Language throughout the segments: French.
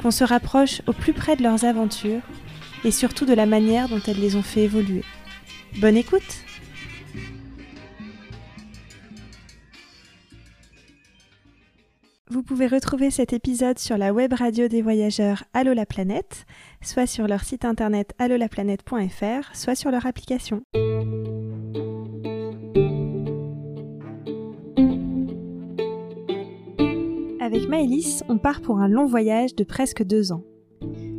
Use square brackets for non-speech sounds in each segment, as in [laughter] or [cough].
qu'on se rapproche au plus près de leurs aventures et surtout de la manière dont elles les ont fait évoluer. Bonne écoute Vous pouvez retrouver cet épisode sur la web radio des voyageurs Allo la planète, soit sur leur site internet allolaplanète.fr, soit sur leur application. Avec Maëlys, on part pour un long voyage de presque deux ans.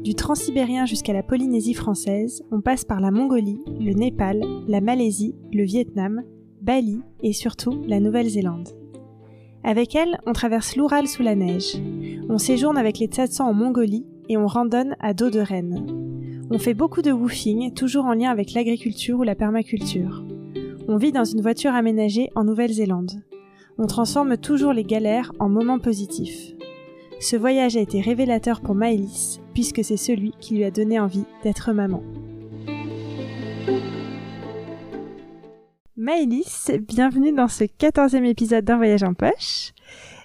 Du transsibérien jusqu'à la Polynésie française, on passe par la Mongolie, le Népal, la Malaisie, le Vietnam, Bali et surtout la Nouvelle-Zélande. Avec elle, on traverse l'Oural sous la neige. On séjourne avec les Tsatsans en Mongolie et on randonne à dos de rennes. On fait beaucoup de woofing, toujours en lien avec l'agriculture ou la permaculture. On vit dans une voiture aménagée en Nouvelle-Zélande on transforme toujours les galères en moments positifs. Ce voyage a été révélateur pour Maëlys, puisque c'est celui qui lui a donné envie d'être maman. Maëlys, bienvenue dans ce quatorzième épisode d'un voyage en poche.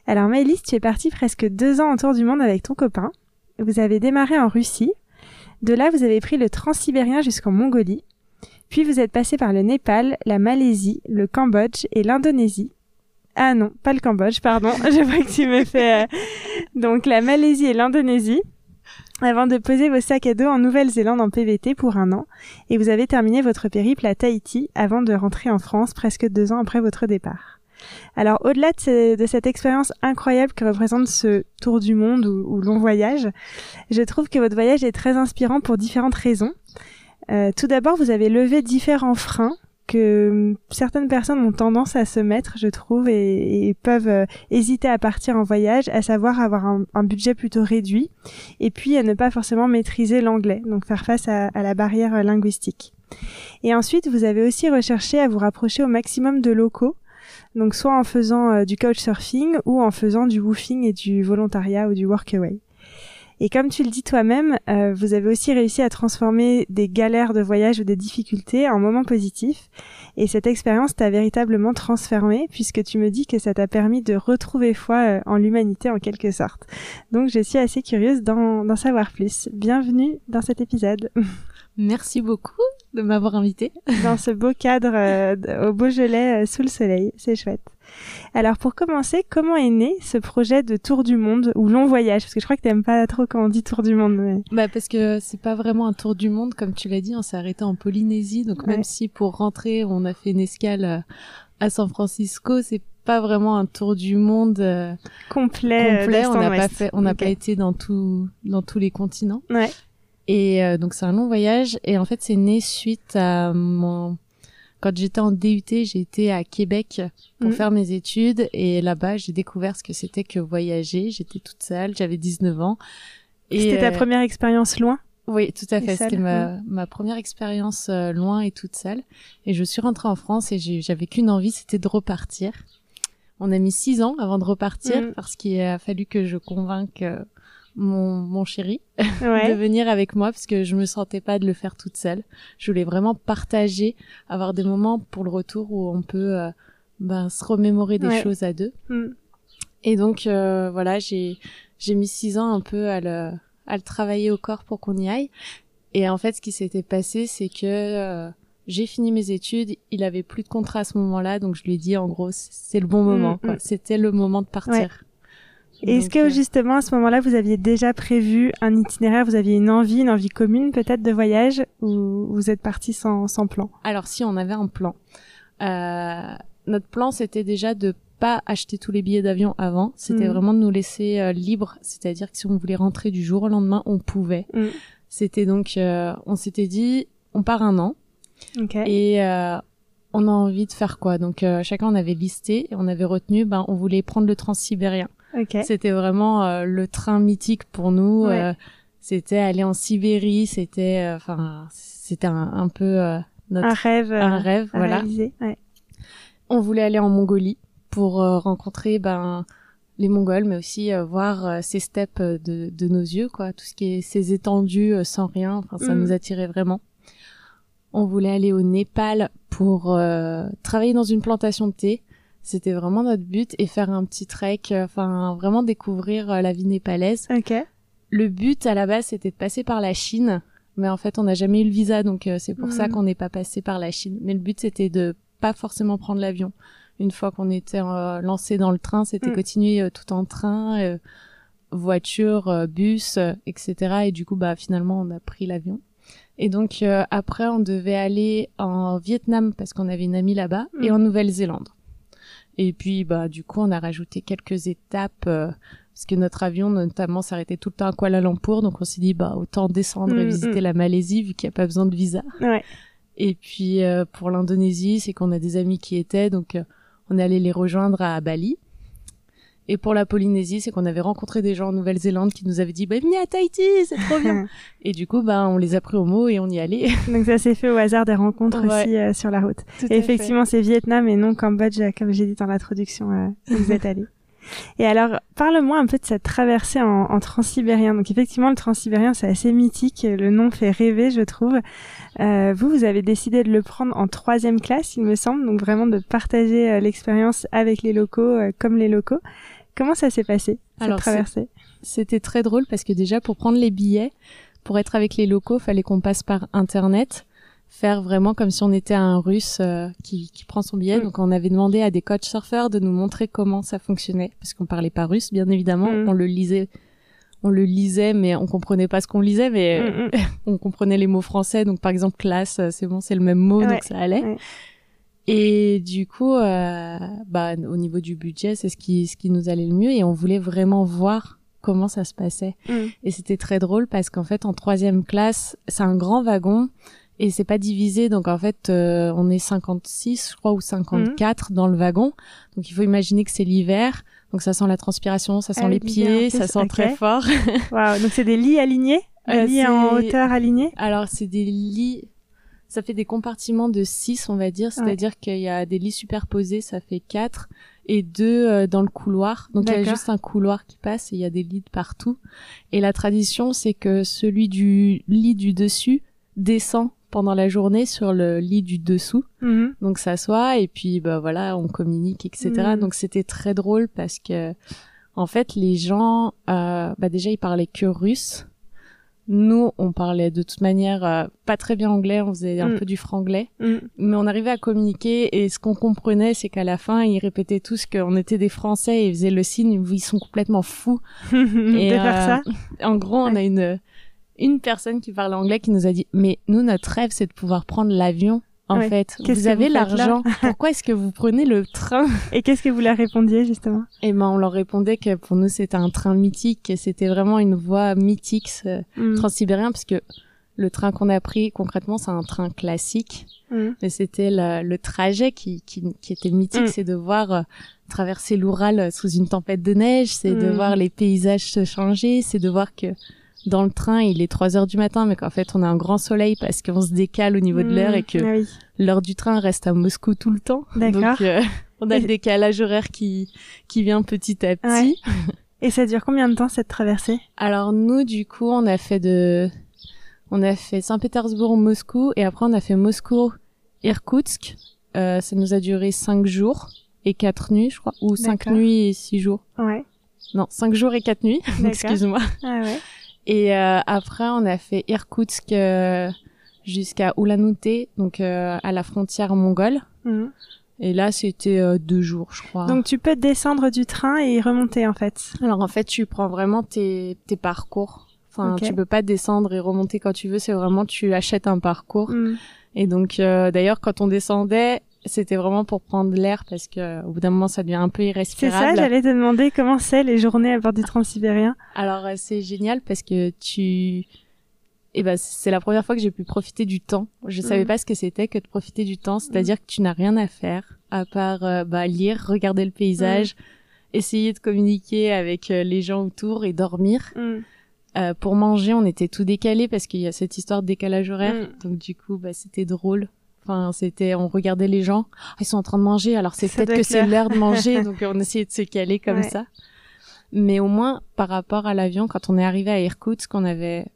Alors Maëlys, tu es partie presque deux ans autour du monde avec ton copain. Vous avez démarré en Russie. De là, vous avez pris le transsibérien jusqu'en Mongolie. Puis vous êtes passé par le Népal, la Malaisie, le Cambodge et l'Indonésie ah non, pas le Cambodge, pardon. [laughs] Je vois que tu me fais... Euh, donc la Malaisie et l'Indonésie avant de poser vos sacs à dos en Nouvelle-Zélande en PVT pour un an, et vous avez terminé votre périple à Tahiti avant de rentrer en France presque deux ans après votre départ. Alors au-delà de, cette expérience incroyable que représente ce tour du monde ou, long voyage, je trouve que votre voyage est très inspirant pour différentes raisons. Euh, tout d'abord, vous avez levé différents freins que hum, certaines personnes ont tendance à se mettre, je trouve, et, peuvent euh, hésiter à partir en voyage, à savoir avoir un, budget plutôt réduit, et puis à ne pas forcément maîtriser l'anglais, donc faire face à, la barrière euh, linguistique. Et ensuite, vous avez aussi recherché à vous rapprocher au maximum de locaux, donc soit en faisant euh, du couchsurfing ou en faisant du woofing et du volontariat ou du workaway. Et comme tu le dis toi-même, euh, vous avez aussi réussi à transformer des galères de voyage ou des difficultés en moments positifs. Et cette expérience t'a véritablement transformé puisque tu me dis que ça t'a permis de retrouver foi euh, en l'humanité en quelque sorte. Donc je suis assez curieuse d'en savoir plus. Bienvenue dans cet épisode. [laughs] Merci beaucoup de m'avoir invité. Dans ce beau cadre euh, au Beaujolais sous le soleil, c'est chouette. Alors pour commencer, comment est né ce projet de tour du monde ou long voyage? Parce que je crois que t'aimes pas trop quand on dit tour du monde. Bah parce que c'est pas vraiment un tour du monde comme tu l'as dit, on s'est arrêté en Polynésie, donc même si pour rentrer on a fait une escale euh, à San Francisco, c'est pas vraiment un tour du monde euh, complet. complet. On n'a pas fait, on n'a pas été dans tout, dans tous les continents. Ouais. Et euh, donc c'est un long voyage et en fait c'est né suite à mon quand j'étais en DUT, j'ai été à Québec pour mhm. faire mes études et là-bas, j'ai découvert ce que c'était que voyager. J'étais toute seule, j'avais 19 ans. C'était ta euh, première expérience loin? Oui, tout à fait. C'était ma, ma première expérience euh, loin et toute seule. Et je suis rentrée en France et j'avais qu'une envie, c'était de repartir. On a mis six ans avant de repartir mhm. parce qu'il a fallu que je convainque euh, mon, mon chéri [laughs] de venir avec moi parce que je me sentais pas de le faire toute seule. Je voulais vraiment partager, avoir des moments pour le retour où on peut euh, ben, se remémorer des choses à deux. Mm. Et donc euh, voilà, j'ai j'ai mis six ans un peu à le à le travailler au corps pour qu'on y aille. Et en fait, ce qui s'était passé, c'est que euh, j'ai fini mes études, il avait plus de contrat à ce moment-là, donc je lui ai dit en gros, c'est le bon mm, moment. Mm. C'était le moment de partir. Est-ce que euh, justement à ce moment-là, vous aviez déjà prévu un itinéraire, vous aviez une envie, une envie commune peut-être de voyage, ou vous êtes parti sans, sans plan? Alors si, on avait un plan. Euh, notre plan, c'était déjà de pas acheter tous les billets d'avion avant. C'était mm. vraiment de nous laisser euh, libres, c'est-à-dire que si on voulait rentrer du jour au lendemain, on pouvait. Mm. C'était donc, euh, on s'était dit, on part un an. Okay. Et on a envie de faire quoi? Donc chacun on avait listé et on avait retenu, ben on voulait prendre le transsibérien. C'était vraiment le train mythique pour nous. c'était aller en Sibérie, c'était enfin c'était un, peu notre un rêve un rêve voilà. Ouais. On voulait aller en Mongolie pour rencontrer ben les Mongols, mais aussi euh, voir euh, ces steppes euh, de, de, nos yeux, quoi, tout ce qui est ces étendues sans rien, enfin ça mm. nous attirait vraiment. On voulait aller au Népal pour travailler dans une plantation de thé. C'était vraiment notre but et faire un petit trek, enfin vraiment découvrir la vie népalaise. Ok. Le but à la base c'était de passer par la Chine, mais en fait on n'a jamais eu le visa donc c'est pour ça mm. qu'on n'est pas passé par la Chine. Mais le but c'était de pas forcément prendre l'avion une fois qu'on était euh, lancé dans le train, c'était mm. continuer euh, tout en train, euh, voiture, bus, etc. Et du coup, bah finalement, on a pris l'avion. Et donc après, on devait aller en Vietnam parce qu'on avait une amie là-bas et mm. en Nouvelle-Zélande. Et puis bah du coup, on a rajouté quelques étapes parce que notre avion notamment s'arrêtait tout le temps à Kuala Lumpur, donc on s'est dit bah autant descendre et mm, visiter la Malaisie vu qu'il n'y a pas besoin de visa. Ouais. Et puis pour l'Indonésie, c'est qu'on a des amis qui étaient donc on est allé les rejoindre à Bali. Et pour la Polynésie, c'est qu'on avait rencontré des gens en Nouvelle-Zélande qui nous avaient dit bah, venez à Tahiti, c'est trop bien. [laughs] et du coup, bah, on les a pris au mot et on y allait. [laughs] Donc ça s'est fait au hasard des rencontres aussi euh, sur la route. et effectivement, c'est Vietnam et non Cambodge, comme j'ai dit dans l'introduction, euh, vous êtes allés. [laughs] Et alors, parle-moi un peu de cette traversée en, en transsibérien. Donc effectivement, le transsibérien, c'est assez mythique. Le nom fait rêver, je trouve. Euh, vous, vous avez décidé de le prendre en troisième classe, il me semble. Donc vraiment de partager euh, l'expérience avec les locaux, euh, comme les locaux. Comment ça s'est passé, cette alors, traversée? C'était très drôle parce que déjà, pour prendre les billets, pour être avec les locaux, fallait qu'on passe par Internet faire vraiment comme si on était un russe euh, qui, qui, prend son billet. Mm. Donc on avait demandé à des coach surfeurs de nous montrer comment ça fonctionnait parce qu'on parlait pas russe bien évidemment, mm. on le lisait on le lisait mais on comprenait pas ce qu'on lisait mais mm, [laughs] on comprenait les mots français donc par exemple classe euh, c'est bon c'est le même mot donc ça allait. Et du coup euh, bah au niveau du budget, c'est ce qui ce qui nous allait le mieux et on voulait vraiment voir comment ça se passait. Et c'était très drôle parce qu'en fait en troisième classe, c'est un grand wagon et c'est pas divisé. Donc en fait euh, on est 56 je crois ou 54 mhm. dans le wagon. Donc il faut imaginer que c'est l'hiver. Donc ça sent la transpiration ça sent ah les pieds ça sent très fort. [laughs] Waouh donc c'est des lits alignés? Des euh, lits en hauteur alignés? Alors c'est des lits ça fait des compartiments de 6 on va dire c'est-à-dire qu'il y a des lits superposés ça fait 4 et deux euh, dans le couloir. Donc il y a juste un couloir qui passe et il y a des lits partout. Et la tradition, c'est que celui du lit du dessus descend pendant la journée sur le lit du dessous. Mhm. Donc s'assoit et puis bah voilà, on communique, etc. Mhm. Donc c'était très drôle parce que en fait les gens, euh, bah déjà ils parlaient que russe. Nous, on parlait de toute manière euh, pas très bien anglais, on faisait un mhm. peu du franglais, mais on arrivait à communiquer et ce qu'on comprenait, c'est qu'à la fin, ils répétaient tous qu'on était des Français et ils faisaient le signe ils sont complètement fous. [laughs] et, de faire ça. Euh, en gros, on a une une personne qui parle anglais qui nous a dit mais nous notre rêve c'est de pouvoir prendre l'avion en fait. Vous avez l'argent. [laughs] Pourquoi est-ce que vous prenez le train Et qu'est-ce que vous leur répondiez justement? Eh ben, on leur répondait que pour nous c'était un train mythique, que c'était vraiment une voie mythique ce mm. transsibérien, parce que le train qu'on a pris concrètement c'est un train classique, mm. mais c'était le trajet qui, qui, qui était mythique, mm. c'est de voir euh, traverser l'Oural sous une tempête de neige, c'est de voir les paysages se changer, c'est de voir que dans le train, il est 3 heures du matin, mais qu'en fait, on a un grand soleil parce qu'on se décale au niveau de l'heure et que ah l'heure du train reste à Moscou tout le temps. Donc, euh, on a le décalage horaire qui, qui vient petit à petit. [laughs] Et ça dure combien de temps, cette traversée? Alors, nous, du coup, on a fait de, on a fait Saint-Pétersbourg, Moscou, et après, on a fait Moscou, Irkoutsk. Euh, ça nous a duré 5 jours et 4 nuits, je crois, ou 5 nuits et 6 jours. Ouais. Non, 5 jours et 4 nuits. [laughs] Excuse-moi. Ah ouais. Et euh, après, on a fait Irkoutsk euh, jusqu'à Ulan-Ude, donc euh, à la frontière mongole. Mhm. Et là, c'était deux jours, je crois. Donc tu peux descendre du train et remonter en fait. Alors en fait, tu prends vraiment tes, tes parcours. Enfin, tu peux pas descendre et remonter quand tu veux. C'est vraiment tu achètes un parcours. Mhm. Et donc d'ailleurs, quand on descendait, c'était vraiment pour prendre l'air parce que au bout d'un moment ça devient un peu irrespirable. C'est ça, j'allais te demander comment c'est les journées à bord du transsibérien. Alors euh, c'est génial parce que tu eh ben c'est la première fois que j'ai pu profiter du temps. Je mm. savais pas ce que c'était que de profiter du temps, c'est-à-dire que tu n'as rien à faire à part euh, bah, lire, regarder le paysage. essayer de communiquer avec les gens autour et dormir. Mm. Euh, pour manger, on était tout décalé parce qu'il y a cette histoire de décalage horaire. Mm. Donc du coup, bah, c'était drôle. Enfin, c'était, on regardait les gens, Ah, ils sont en train de manger, alors c'est peut-être que c'est l'heure de manger, [laughs] donc on essayait de se caler comme Ouais. ça. Mais au moins, par rapport à l'avion, quand on est arrivé à Irkoutsk, on avait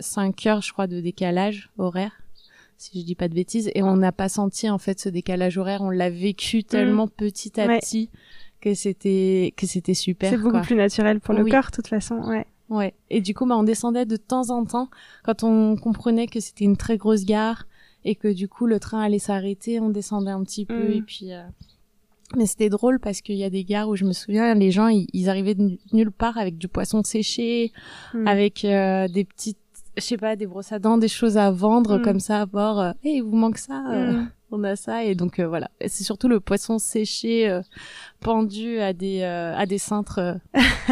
5 heures, je crois, de décalage horaire, si je dis pas de bêtises, et on n'a pas senti en fait ce décalage horaire, on l'a vécu tellement petit à. Ouais. petit que c'était que c'était super. C'est beaucoup quoi. plus naturel pour le Oui. corps, de toute façon. Ouais. Ouais. Et du coup, bah, on descendait de temps en temps quand on comprenait que c'était une très grosse gare et que du coup le train allait s'arrêter, on descendait un petit peu Mm. et puis. euh, Mais c'était drôle parce qu'il y a des gares où je me souviens, les gens ils, ils arrivaient de nu- nulle part avec du poisson séché, Mm. avec euh, des petites, je sais pas, des brosses à dents, des choses à vendre Mm. comme ça à bord. Euh, hey, il vous manque ça Euh. On a ça et donc euh, voilà. C'est surtout le poisson séché euh, pendu à des euh, à des cintres. euh,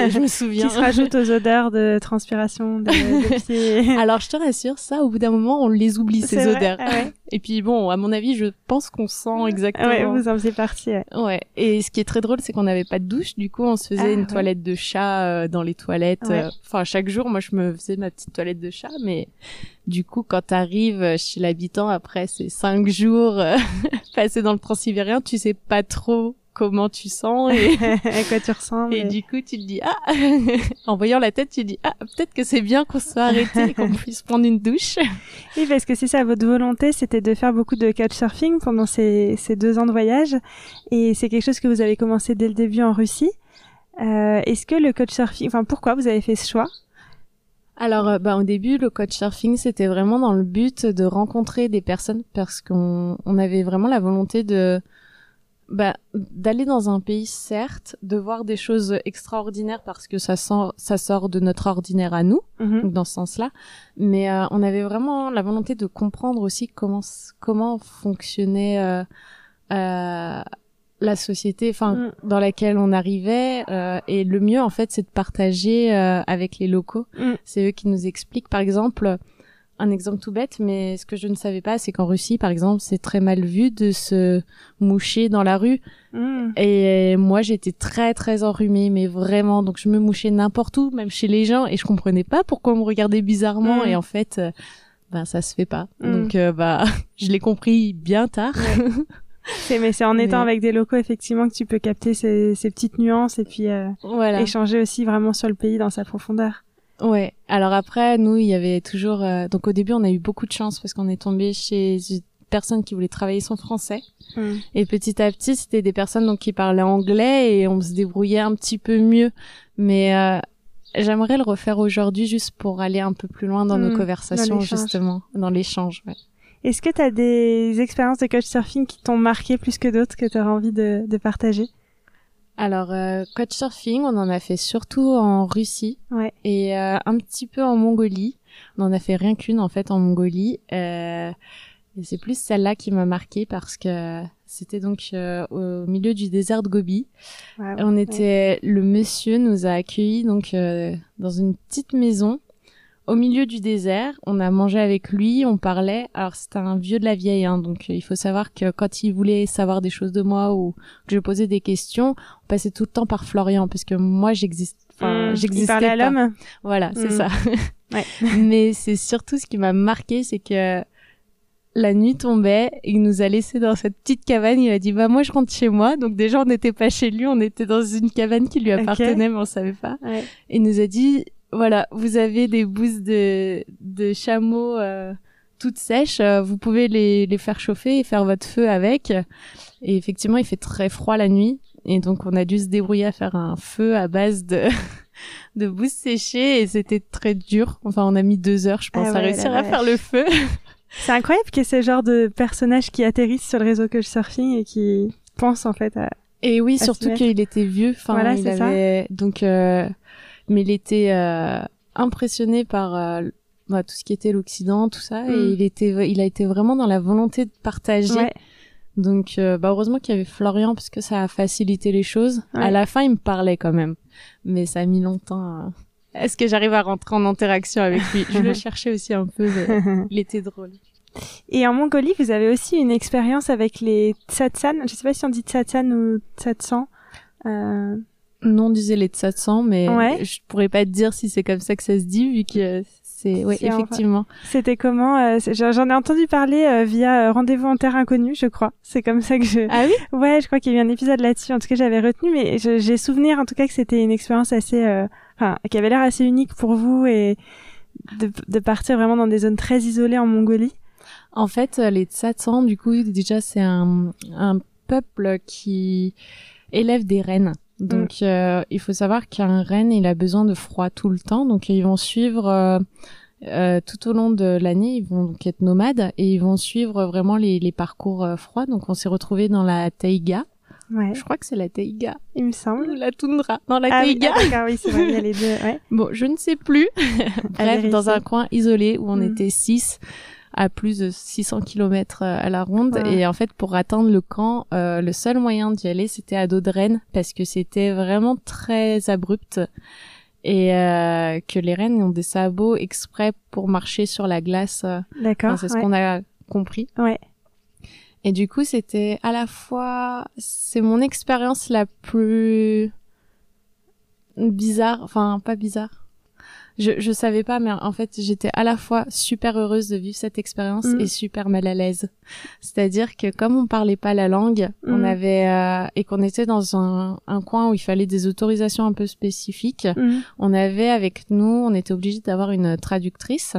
je me [laughs] souviens. Qui se rajoute aux odeurs de transpiration de, de [laughs] pieds. Alors je te rassure, ça au bout d'un moment on les oublie ces odeurs. Ah ouais. Et puis bon, à mon avis, je pense qu'on sent exactement. Ouais, vous en faisiez partie. Ouais. Ouais. Et ce qui est très drôle, c'est qu'on n'avait pas de douche. Du coup, on se faisait Ah, une ouais. toilette de chat euh, dans les toilettes. Ouais. euh, Enfin, chaque jour, moi, je me faisais ma petite toilette de chat. Mais du coup, quand t'arrives chez l'habitant après ces cinq jours euh, [laughs] passés dans le Transsibérien, tu sais pas trop comment tu sens et, [laughs] à quoi tu ressembles. et et- du coup, tu te dis ah, [laughs] en voyant la tête, tu te dis ah, peut-être que c'est bien qu'on soit arrêté et qu'on [laughs] puisse prendre une douche. Oui, parce que c'est ça, votre volonté, c'était de faire beaucoup de couchsurfing pendant ces, ces deux ans de voyage. Et c'est quelque chose que vous avez commencé dès le début en Russie. Euh, Est-ce que le couchsurfing, enfin, pourquoi vous avez fait ce choix? Alors, euh, bah, au début, le couchsurfing, c'était vraiment dans le but de rencontrer des personnes parce qu'on on avait vraiment la volonté de bah, d'aller dans un pays, certes, de voir des choses extraordinaires parce que ça sort, ça sort de notre ordinaire à nous, Mhm. donc dans ce sens-là. Mais euh, on avait vraiment la volonté de comprendre aussi comment comment fonctionnait euh, euh, la société, enfin Mm. dans laquelle on arrivait. euh, et le mieux, en fait, c'est de partager euh, avec les locaux. Mm. C'est eux qui nous expliquent, par exemple. Un exemple tout bête, mais ce que je ne savais pas, c'est qu'en Russie, par exemple, c'est très mal vu de se moucher dans la rue. Mhm. Et moi, j'étais très très enrhumée, mais vraiment. Donc, je me mouchais n'importe où, même chez les gens, et je comprenais pas pourquoi on me regardait bizarrement. Mm. Et en fait, euh, ben ça se fait pas. Mm. Donc, euh, bah, [laughs] je l'ai compris bien tard. C'est, mais c'est en [laughs] étant Mais- avec des locaux, effectivement, que tu peux capter ces, ces petites nuances et puis euh, voilà. échanger aussi vraiment sur le pays dans sa profondeur. Ouais. Alors après, nous, il y avait toujours. euh, Donc, au début, on a eu beaucoup de chance parce qu'on est tombé chez une personne qui voulait travailler son français. Mhm. Et petit à petit, c'était des personnes donc qui parlaient anglais et on se débrouillait un petit peu mieux. Mais euh, j'aimerais le refaire aujourd'hui juste pour aller un peu plus loin dans Mm, nos conversations dans l'échange. justement, dans l'échange. Ouais. Est-ce que tu as des expériences de couchsurfing qui t'ont marqué plus que d'autres que tu auras envie de, de partager? Alors euh, couchsurfing, on en a fait surtout en Russie Ouais. et euh, un petit peu en Mongolie. On en a fait rien qu'une en fait en Mongolie. Euh, et c'est plus celle-là qui m'a marqué parce que c'était donc euh, au milieu du désert de Gobi. Wow. On était, le monsieur nous a accueillis donc euh, dans une petite maison au milieu du désert. On a mangé avec lui, on parlait. Alors c'était un vieux de la vieille, hein, donc euh, il faut savoir que quand il voulait savoir des choses de moi ou que je posais des questions, on passait tout le temps par Florian parce que moi j'existe, enfin. Il j'existais parlait à pas. l'homme? Voilà, c'est Mhm. ça. Ouais. [laughs] Mais c'est surtout ce qui m'a marqué, c'est que la nuit tombait, il nous a laissé dans cette petite cabane, il a dit bah moi je rentre chez moi. Donc déjà on n'était pas chez lui, on était dans une cabane qui lui appartenait mais on savait pas. Ouais. Il nous a dit voilà, vous avez des bousses de de chameaux euh, toutes sèches, euh, vous pouvez les les faire chauffer et faire votre feu avec. Et effectivement, il fait très froid la nuit et donc on a dû se débrouiller à faire un feu à base de [laughs] de bousses séchées et c'était très dur. Enfin, on a mis deux heures, je pense, Ah à réussir à faire le feu. [laughs] C'est incroyable qu'il y ait ce genre de personnages qui atterrissent sur le réseau couchsurfing et qui pensent en fait à... Et oui, À surtout qu'il était vieux. Enfin, Voilà, il c'est ça. avait donc, euh, mais il était euh, impressionné par euh, bah, tout ce qui était l'Occident, tout ça, Mm. et il était, il a été vraiment dans la volonté de partager. Ouais. Donc, euh, bah, heureusement qu'il y avait Florian parce que ça a facilité les choses. Ouais. À la fin, il me parlait quand même, mais ça a mis longtemps. à- Est-ce que j'arrive à rentrer en interaction avec lui Je le [laughs] cherchais aussi un peu, mais [laughs] il était drôle. Et en Mongolie, vous avez aussi une expérience avec les tsatsan. Je sais pas si on dit tsatsan ou tsatsan. Euh, Non, on disait les Tsatsans, mais je pourrais pas te dire si c'est comme ça que ça se dit, vu que c'est, oui, effectivement. C'était comment euh, J'en ai entendu parler euh, via euh, Rendez-vous en terre inconnue, je crois. C'est comme ça que je. Ah oui? [laughs] Ouais, je crois qu'il y a eu un épisode là-dessus. En tout cas, j'avais retenu, mais j'ai souvenir en tout cas que c'était une expérience assez, enfin, qui avait l'air assez unique pour vous et de, de partir vraiment dans des zones très isolées en Mongolie. En fait, les Tsatsans, du coup, déjà, c'est un, un peuple qui élève des rennes. Donc, mm. euh, il faut savoir qu'un renne, il a besoin de froid tout le temps. Donc, ils vont suivre euh, euh, tout au long de l'année, ils vont donc être nomades et ils vont suivre vraiment les, les parcours froids. Donc, on s'est retrouvé dans la taïga. Ouais. Je crois que c'est la taïga. Il me semble. la toundra. Dans la ah taïga. Oui, ah, oui, c'est vrai, il y a les deux. Ouais. [laughs] Bon, je ne sais plus. Bref, dans un coin isolé où on mm. était six à plus de 600 km euh, à la ronde. Et en fait, pour atteindre le camp, euh, le seul moyen d'y aller, c'était à dos de Rennes parce que c'était vraiment très abrupt et euh, que les rennes ont des sabots exprès pour marcher sur la glace. D'accord. c'est ce qu'on a compris. Ouais. Et du coup, c'était à la fois, c'est mon expérience la plus bizarre, enfin pas bizarre, je, je savais pas, mais en fait, j'étais à la fois super heureuse de vivre cette expérience mm. et super mal à l'aise. C'est-à-dire que comme on parlait pas la langue, on mm. avait euh, et qu'on était dans un, un, coin où il fallait des autorisations un peu spécifiques, mm. on avait avec nous, on était obligé d'avoir une traductrice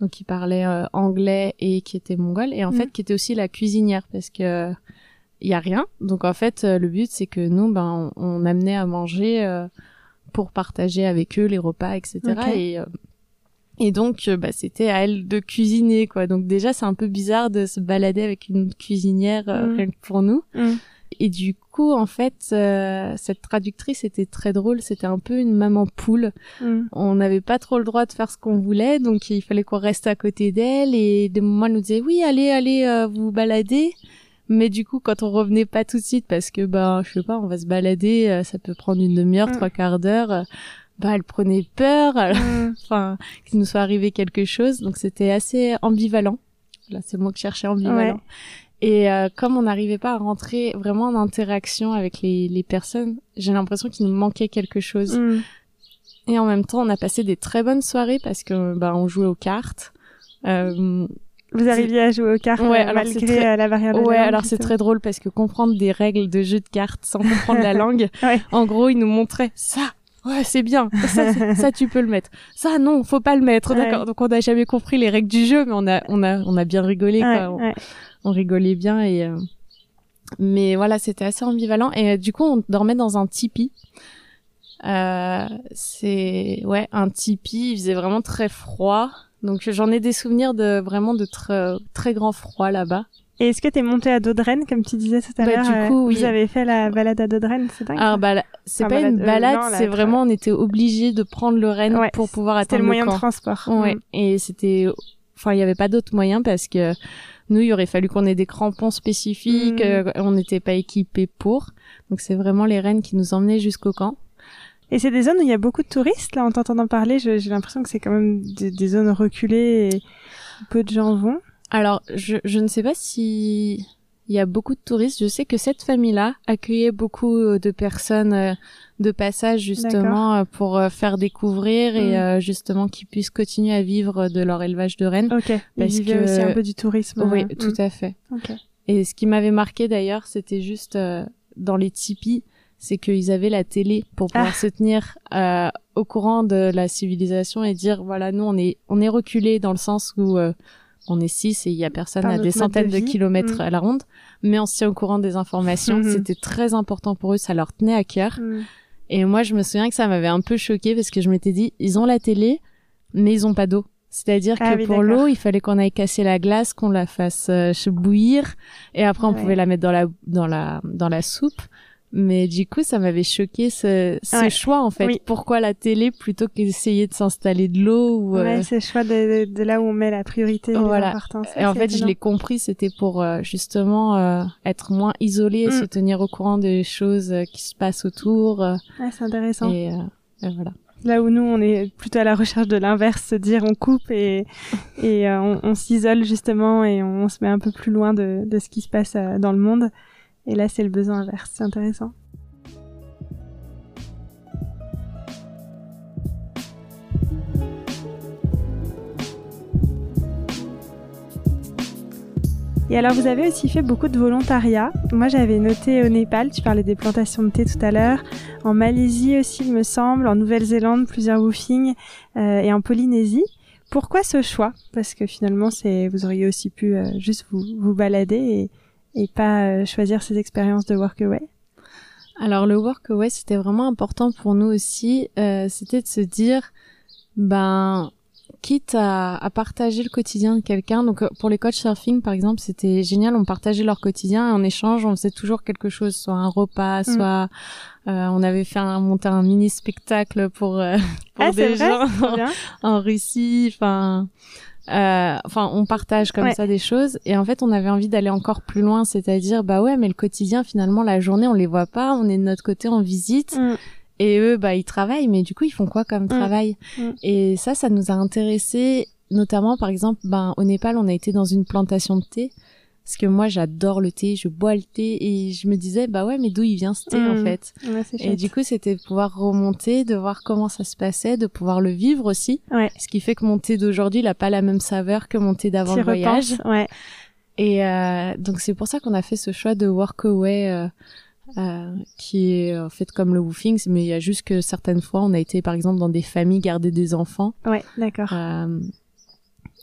donc qui parlait euh, anglais et qui était mongole et en fait qui était aussi la cuisinière parce que il y a rien. Donc en fait, le but c'est que nous, ben, on, on amenait à manger euh, pour partager avec eux les repas, etc. Et euh, et donc, euh, bah, c'était à elle de cuisiner, quoi. Donc déjà, c'est un peu bizarre de se balader avec une cuisinière euh, mm. rien que pour nous. Mm. Et du coup, en fait, cette traductrice était très drôle. C'était un peu une maman poule. Mm. On n'avait pas trop le droit de faire ce qu'on voulait, donc il fallait qu'on reste à côté d'elle. Et des moments, elle nous disait oui, allez, allez, vous balader. Mais du coup, quand on revenait pas tout de suite, parce que bah, je sais pas, on va se balader, euh, ça peut prendre une demi-heure, mm. trois quarts d'heure. Euh, bah, elle prenait peur, mm. [laughs] enfin, qu'il nous soit arrivé quelque chose. Donc c'était assez ambivalent. Là, c'est le mot que je cherchais, ambivalent. Et euh, comme on n'arrivait pas à rentrer vraiment en interaction avec les, les personnes, j'ai l'impression qu'il nous manquait quelque chose. Mm. Et en même temps, on a passé des très bonnes soirées parce que bah, on jouait aux cartes. Euh, vous arriviez à jouer aux cartes ouais, euh, malgré euh, la barrière de ouais, langue. alors c'est très drôle parce que comprendre des règles de jeu de cartes sans comprendre la [laughs] langue, en gros, ils nous montraient ça. Ouais, c'est bien. Ça, [laughs] ça, tu peux le mettre. Ça, non, faut pas le mettre. D'accord. Donc, on n'a jamais compris les règles du jeu, mais on a, on a, on a bien rigolé. Quoi. On, rigolait bien et. Euh, mais voilà, c'était assez ambivalent. Et du coup, on dormait dans un tipi. Euh, c'est ouais un tipi. Il faisait vraiment très froid. Donc j'en ai des souvenirs de vraiment de très très grand froid là-bas. Et est-ce que tu es monté à Dodren, comme tu disais tout à bah, l'heure Du coup, euh, oui. Vous avez fait la balade à Dodren, c'est dingue. Alors, bah, c'est pas une balade, c'est vraiment, on était obligé de prendre le Rennes pour pouvoir atteindre le moyen de transport. Ouais. Mm. Et c'était, enfin, il y avait pas d'autre moyen parce que nous, il aurait fallu qu'on ait des crampons spécifiques, mm. euh, on n'était pas équipés pour. Donc, c'est vraiment les Rennes qui nous emmenaient jusqu'au camp. Et c'est des zones où il y a beaucoup de touristes. Là, en t'entendant parler, j'ai l'impression que c'est quand même des, zones reculées et peu de gens vont. Alors, je, je ne sais pas si il y a beaucoup de touristes. Je sais que cette famille-là accueillait beaucoup euh, de personnes euh, de passage justement euh, pour faire découvrir et mm. justement qu'ils puissent continuer à vivre de leur élevage de rennes. Ok. Parce que aussi un peu du tourisme. Oui, tout mm. à fait. Ok. Et ce qui m'avait marqué d'ailleurs, c'était juste dans les tipis, c'est qu'ils avaient la télé pour pouvoir ah. se tenir euh, au courant de la civilisation et dire voilà nous on est on est reculé dans le sens où euh, on est six et il y a personne à des centaines de, kilomètres mm. à la ronde, mais on se tient au courant des informations. Mm-hmm. C'était très important pour eux, ça leur tenait à cœur. Mm. Et moi, je me souviens que ça m'avait un peu choqué parce que je m'étais dit, ils ont la télé, mais ils ont pas d'eau. C'est-à-dire ah que pour l'eau, il fallait qu'on aille casser la glace, qu'on la fasse euh, bouillir, et après on pouvait la mettre dans la dans la dans la soupe. Mais du coup, ça m'avait choqué ce, ce choix en fait. Pourquoi la télé plutôt qu'essayer de s'installer de l'eau ou euh... Ouais, ce choix de, de, là où on met la priorité, voilà. Et en fait, je l'ai compris, c'était pour euh, justement euh, être moins isolé et mm. se tenir au courant des choses euh, qui se passent autour. Ouais, c'est intéressant. Et, et, voilà. Là où nous, on est plutôt à la recherche de l'inverse, se dire on coupe et, et on, on s'isole justement et on, on, se met un peu plus loin de, de ce qui se passe dans le monde. Et là, c'est le besoin inverse. C'est intéressant. Et alors, vous avez aussi fait beaucoup de volontariat. Moi, j'avais noté au Népal, tu parlais des plantations de thé tout à l'heure, en Malaisie aussi, il me semble, en Nouvelle-Zélande, plusieurs woofings, euh, et en Polynésie. Pourquoi ce choix? Parce que finalement, c'est vous auriez aussi pu euh, juste vous, vous balader et, pas euh, choisir ces expériences de workaway. Alors le workaway, c'était vraiment important pour nous aussi. Euh, c'était de se dire, ben quitte à, à, partager le quotidien de quelqu'un. Donc pour les coachs surfing par exemple, c'était génial. On partageait leur quotidien et en échange, on faisait toujours quelque chose, soit un repas, mm. soit euh, on avait fait un, monter un mini spectacle pour, euh, [laughs] pour ah, des gens [laughs] en, Russie. Enfin, euh, enfin, on partage comme Ouais. ça des choses. Et en fait, on avait envie d'aller encore plus loin, c'est-à-dire, bah ouais, mais le quotidien, finalement, la journée, on les voit pas. On est de notre côté, on visite. Mm. Et eux, bah, ils travaillent, mais du coup, ils font quoi comme travail Mm. Et ça, ça nous a intéressés, notamment, par exemple, ben, au Népal, on a été dans une plantation de thé. Parce que moi, j'adore le thé, je bois le thé, et je me disais, bah ouais, mais d'où il vient ce thé, en Mm. fait? Ouais, Et du coup, c'était de pouvoir remonter, de voir comment ça se passait, de pouvoir le vivre aussi. Ouais. Ce qui fait que mon thé d'aujourd'hui, il a pas la même saveur que mon thé d'avant le voyage. repenses Ouais. Et euh, donc c'est pour ça qu'on a fait ce choix de workaway euh, euh, qui est en fait comme le woofing, mais il y a juste que certaines fois on a été par exemple dans des familles garder des enfants. Ouais, d'accord. Euh,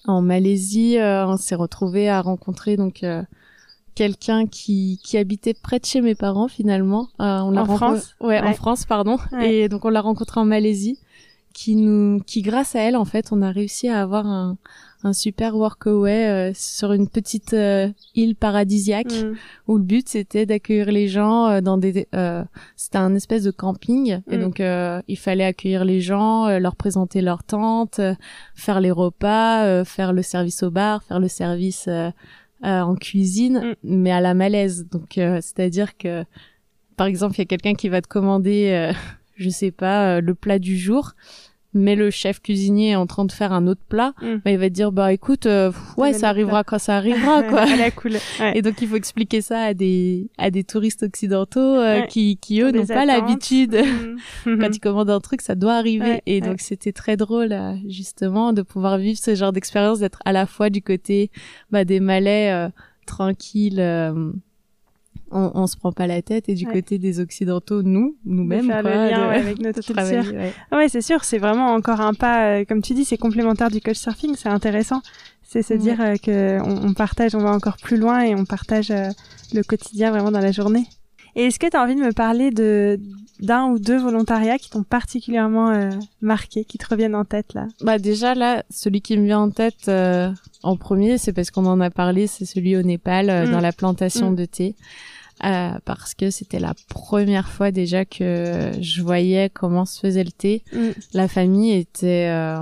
en Malaisie, euh, on s'est retrouvé à rencontrer donc euh, quelqu'un qui qui habitait près de chez mes parents finalement. Euh, on l'a En France? Ouais, Ouais. en France pardon. Ouais. Et donc on l'a rencontré en Malaisie, qui nous qui grâce à elle en fait on a réussi à avoir un un super workaway euh, sur une petite euh, île paradisiaque Mm. où le but c'était d'accueillir les gens euh, dans des euh, c'était un espèce de camping et Mm. donc euh, il fallait accueillir les gens euh, leur présenter leur tente euh, faire les repas euh, faire le service au bar faire le service euh, euh, en cuisine mais à la malaise donc euh, c'est-à-dire que par exemple il y a quelqu'un qui va te commander euh, [laughs] je sais pas euh, le plat du jour mais le chef cuisinier est en train de faire un autre plat, Mm. bah, il va te dire bah écoute euh, pff, ouais ça arrivera quand ça arrivera [laughs] quoi. la cool. Ouais. Et donc il faut expliquer ça à des à des touristes occidentaux euh, Ouais. qui qui eux n'ont pas l'habitude. Mm. [laughs] Quand ils commandent un truc, ça doit arriver. Ouais, et donc c'était très drôle euh, justement de pouvoir vivre ce genre d'expérience, d'être à la fois du côté bah, des Malais euh, tranquilles. On, on se prend pas la tête et du Ouais. côté des occidentaux nous nous-mêmes faire quoi, le lien de- ouais, avec [laughs] notre culture. ouais. Ah Ouais, c'est sûr, c'est vraiment encore un pas, euh, comme tu dis, c'est complémentaire du coach surfing, c'est intéressant. C'est se Ouais. dire euh, que on, on partage, on va encore plus loin et on partage euh, le quotidien vraiment dans la journée. Et est-ce que tu as envie de me parler de d'un ou deux volontariats qui t'ont particulièrement euh, marqué, qui te reviennent en tête là? Bah déjà là, celui qui me vient en tête euh, en premier, c'est parce qu'on en a parlé, c'est celui au Népal euh, Mm. dans la plantation Mm. de thé. Euh, parce que c'était la première fois déjà que je voyais comment se faisait le thé. Mm. La famille était euh,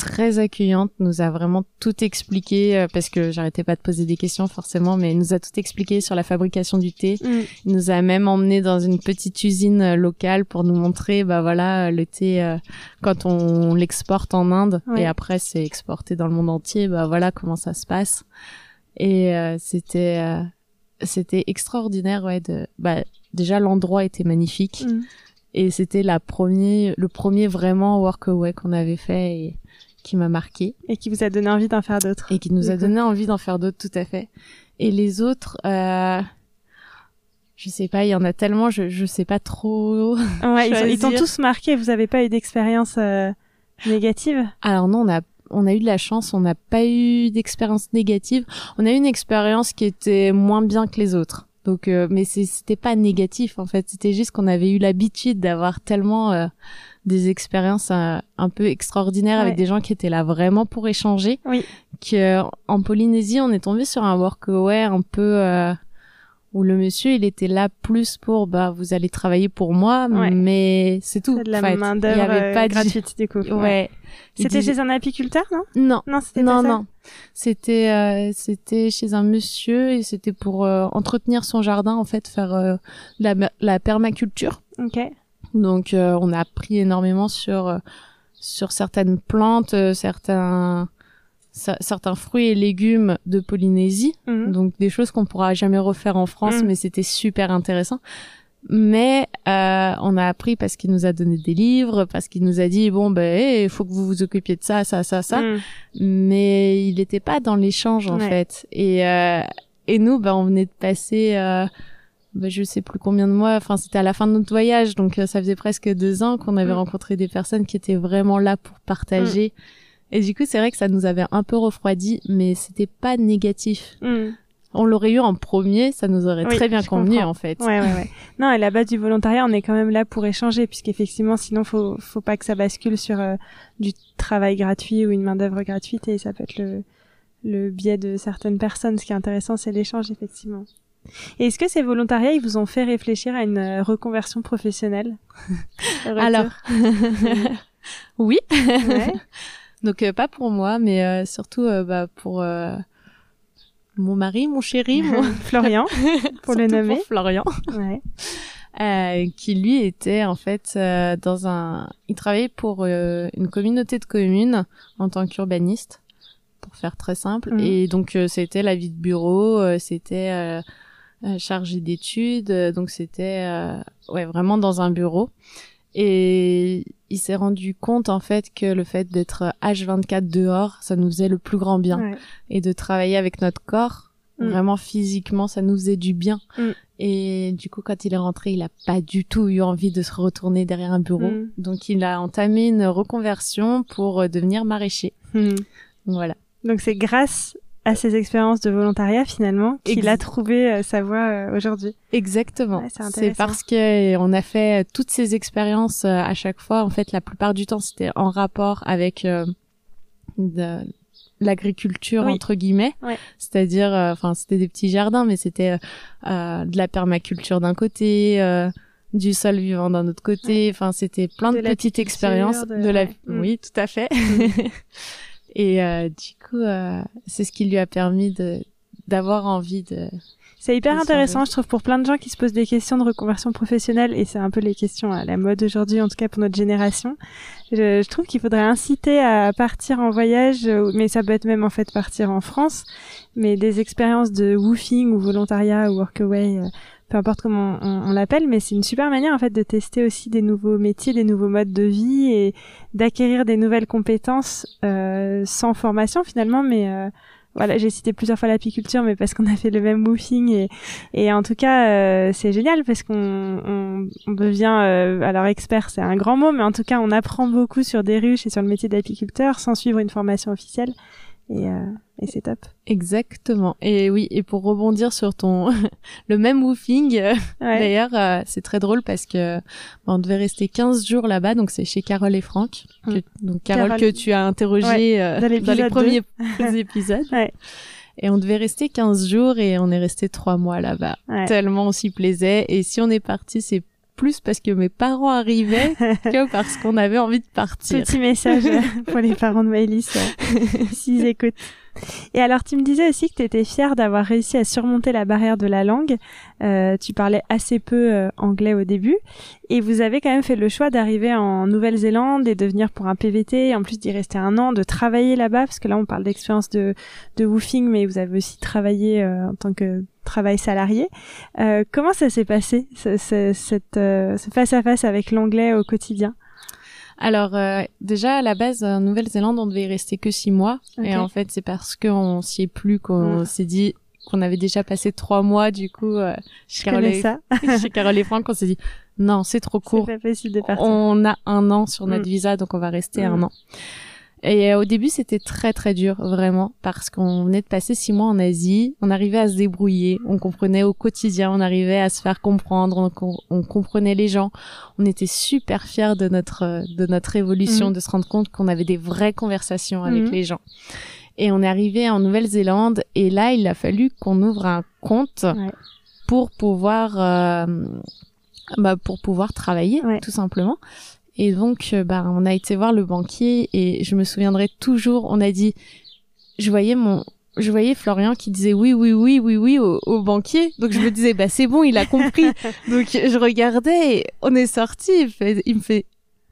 très accueillante, nous a vraiment tout expliqué euh, parce que j'arrêtais pas de poser des questions forcément, mais nous a tout expliqué sur la fabrication du thé. Mm. Il nous a même emmené dans une petite usine euh, locale pour nous montrer, bah voilà, euh, le thé euh, quand on l'exporte en Inde Ouais. et après c'est exporté dans le monde entier, bah voilà comment ça se passe. Et euh, c'était euh, c'était extraordinaire, ouais. De, bah déjà l'endroit était magnifique Mm. et c'était la premier, le premier vraiment workaway qu'on avait fait et qui m'a marqué Et qui vous a donné envie d'en faire d'autres. et qui nous a donné envie d'en faire d'autres tout à fait. Et les autres, euh, je sais pas, il y en a tellement, je je sais pas trop. Ouais, ils, [laughs] ont- ils t'ont tous marqué. Vous avez pas eu d'expérience euh, négative? Alors non, on a on a eu de la chance, on n'a pas eu d'expérience négative. On a eu une expérience qui était moins bien que les autres. Donc, euh, mais c'est- c'était pas négatif en fait. C'était juste qu'on avait eu l'habitude d'avoir tellement euh, des expériences euh, un peu extraordinaires Ouais. avec des gens qui étaient là vraiment pour échanger. Oui. Que en Polynésie, on est tombé sur un workaway un peu euh, où le monsieur il était là plus pour bah vous allez travailler pour moi, Ouais. mais c'est tout. De la fait. main Il y d'œuvre avait euh, pas de- gratuite du coup. Ouais. C'était disait- chez un apiculteur, non? Non. Non, c'était Non, pas non. C'était euh, c'était chez un monsieur et c'était pour euh, entretenir son jardin en fait, faire euh, la, la permaculture. Ok. Donc euh, on a appris énormément sur euh, sur certaines plantes, euh, certains cer- certains fruits et légumes de Polynésie. Mhm. Donc des choses qu'on pourra jamais refaire en France, Mm. mais c'était super intéressant. Mais euh, on a appris parce qu'il nous a donné des livres, parce qu'il nous a dit bon ben il faut que vous vous occupiez de ça, ça, ça, ça Mm. mais il n'était pas dans l'échange en Ouais. fait et euh, Et nous, bah, on venait de passer, euh, bah, je sais plus combien de mois. Enfin, c'était à la fin de notre voyage, donc euh, ça faisait presque deux ans qu'on avait rencontré des personnes qui étaient vraiment là pour partager. Et du coup, c'est vrai que ça nous avait un peu refroidi, mais c'était pas négatif. Mm on l'aurait eu en premier, ça nous aurait très bien convenu en fait. Ouais, ouais, ouais. Non, à la base du volontariat, on est quand même là pour échanger, puisqu'effectivement, sinon, faut, faut pas que ça bascule sur euh, du travail gratuit ou une main d'œuvre gratuite, et ça peut être le, le biais de certaines personnes. Ce qui est intéressant, c'est l'échange, effectivement. Et est-ce que ces volontariats, ils vous ont fait réfléchir à une euh, reconversion professionnelle? [laughs] Alors, [laughs] oui. [laughs] Donc euh, pas pour moi, mais surtout bah, pour mon mari, mon chéri, mon... [laughs] Florian, [laughs] pour le nommer. Florian. Ouais. [laughs] Euh, qui lui était en fait euh, dans un, il travaillait pour euh, une communauté de communes en tant qu'urbaniste, pour faire très simple. Mhm. Et donc euh, c'était la vie de bureau, c'était chargé d'études, donc c'était ouais vraiment dans un bureau. Et il s'est rendu compte en fait que le fait d'être H24 dehors, ça nous faisait le plus grand bien. Et de travailler avec notre corps, mm. vraiment physiquement, ça nous faisait du bien. Mm. Et du coup, quand il est rentré, il a pas du tout eu envie de se retourner derrière un bureau. Mm. Donc il a entamé une reconversion pour euh, devenir maraîcher. Voilà. Donc c'est grâce à ses expériences de volontariat finalement qu'il a trouvé euh, sa voie euh, aujourd'hui. Exactement. c'est parce que on a fait toutes ces expériences euh, à chaque fois. En fait, la plupart du temps, c'était en rapport avec l'agriculture entre guillemets. C'est-à-dire, enfin, c'était des petits jardins, mais c'était de la permaculture d'un côté. du sol vivant d'un autre côté, enfin c'était plein de, petites expériences de, la, mm. oui tout à fait, [laughs] Et euh, du coup, euh, c'est ce qui lui a permis de d'avoir envie de. C'est hyper intéressant, je trouve, pour plein de gens qui se posent des questions de reconversion professionnelle, et c'est un peu les questions à la mode aujourd'hui, en tout cas pour notre génération. Je, je trouve qu'il faudrait inciter à partir en voyage, euh, mais ça peut être même en fait partir en France, mais des expériences de woofing ou volontariat ou workaway euh, peu importe comment on, l'appelle, mais c'est une super manière en fait de tester aussi des nouveaux métiers, des nouveaux modes de vie et d'acquérir des nouvelles compétences euh, sans formation finalement, mais euh, voilà, j'ai cité plusieurs fois l'apiculture, mais parce qu'on a fait le même woofing et, en tout cas euh, c'est génial parce qu'on on, on devient alors expert, c'est un grand mot, mais en tout cas on apprend beaucoup sur des ruches et sur le métier d'apiculteur sans suivre une formation officielle et, euh, et c'est top. Exactement. Et oui, et pour rebondir sur ton [laughs] le même woofing, euh, d'ailleurs, euh, c'est très drôle parce que bah, on devait rester 15 jours là-bas, donc c'est chez Carole et Franck. Que, mm. donc Carole, que tu as interrogé dans, les [laughs] premiers épisodes. Ouais. Et on devait rester 15 jours et on est resté trois mois là-bas. Tellement on s'y plaisait. Et si on est parti, c'est plus parce que mes parents arrivaient [laughs] que parce qu'on avait envie de partir. Petit message [laughs] pour les parents de Maëlys, s'ils écoutent. Et alors, tu me disais aussi que tu étais fière d'avoir réussi à surmonter la barrière de la langue. Euh, tu parlais assez peu euh, anglais au début. Et vous avez quand même fait le choix d'arriver en Nouvelle-Zélande et de venir pour un PVT, en plus d'y rester un an, de travailler là-bas, parce que là, on parle d'expérience de, de woofing, mais vous avez aussi travaillé euh, en tant que travail salarié. Euh, comment ça s'est passé, ce, ce, cette, ce face-à-face avec l'anglais au quotidien? Alors euh, déjà à la base en Nouvelle-Zélande on devait y rester que six mois. Et en fait c'est parce qu'on s'y est plus qu'on s'est dit qu'on avait déjà passé trois mois du coup euh, chez, Carole et, [laughs] chez Carole et Franck on s'est dit non c'est trop court. pas de partir. on a un an sur notre mm. visa donc on va rester un an et euh, au début, c'était très très dur, vraiment, parce qu'on venait de passer six mois en Asie, on arrivait à se débrouiller, on comprenait au quotidien, on arrivait à se faire comprendre, on, comprenait les gens, on était super fiers de notre de notre évolution, mm. de se rendre compte qu'on avait des vraies conversations avec mm. les gens. Et on est arrivé en Nouvelle-Zélande, et là, il a fallu qu'on ouvre un compte pour pouvoir euh, bah, pour pouvoir travailler, tout simplement. Et donc, euh, bah, on a été voir le banquier et je me souviendrai toujours, on a dit, je voyais mon, je voyais Florian qui disait oui, oui, oui, oui, oui au, banquier. Donc je me disais, bah c'est bon, il a compris. [laughs] donc je regardais et on est sorti. il me fait,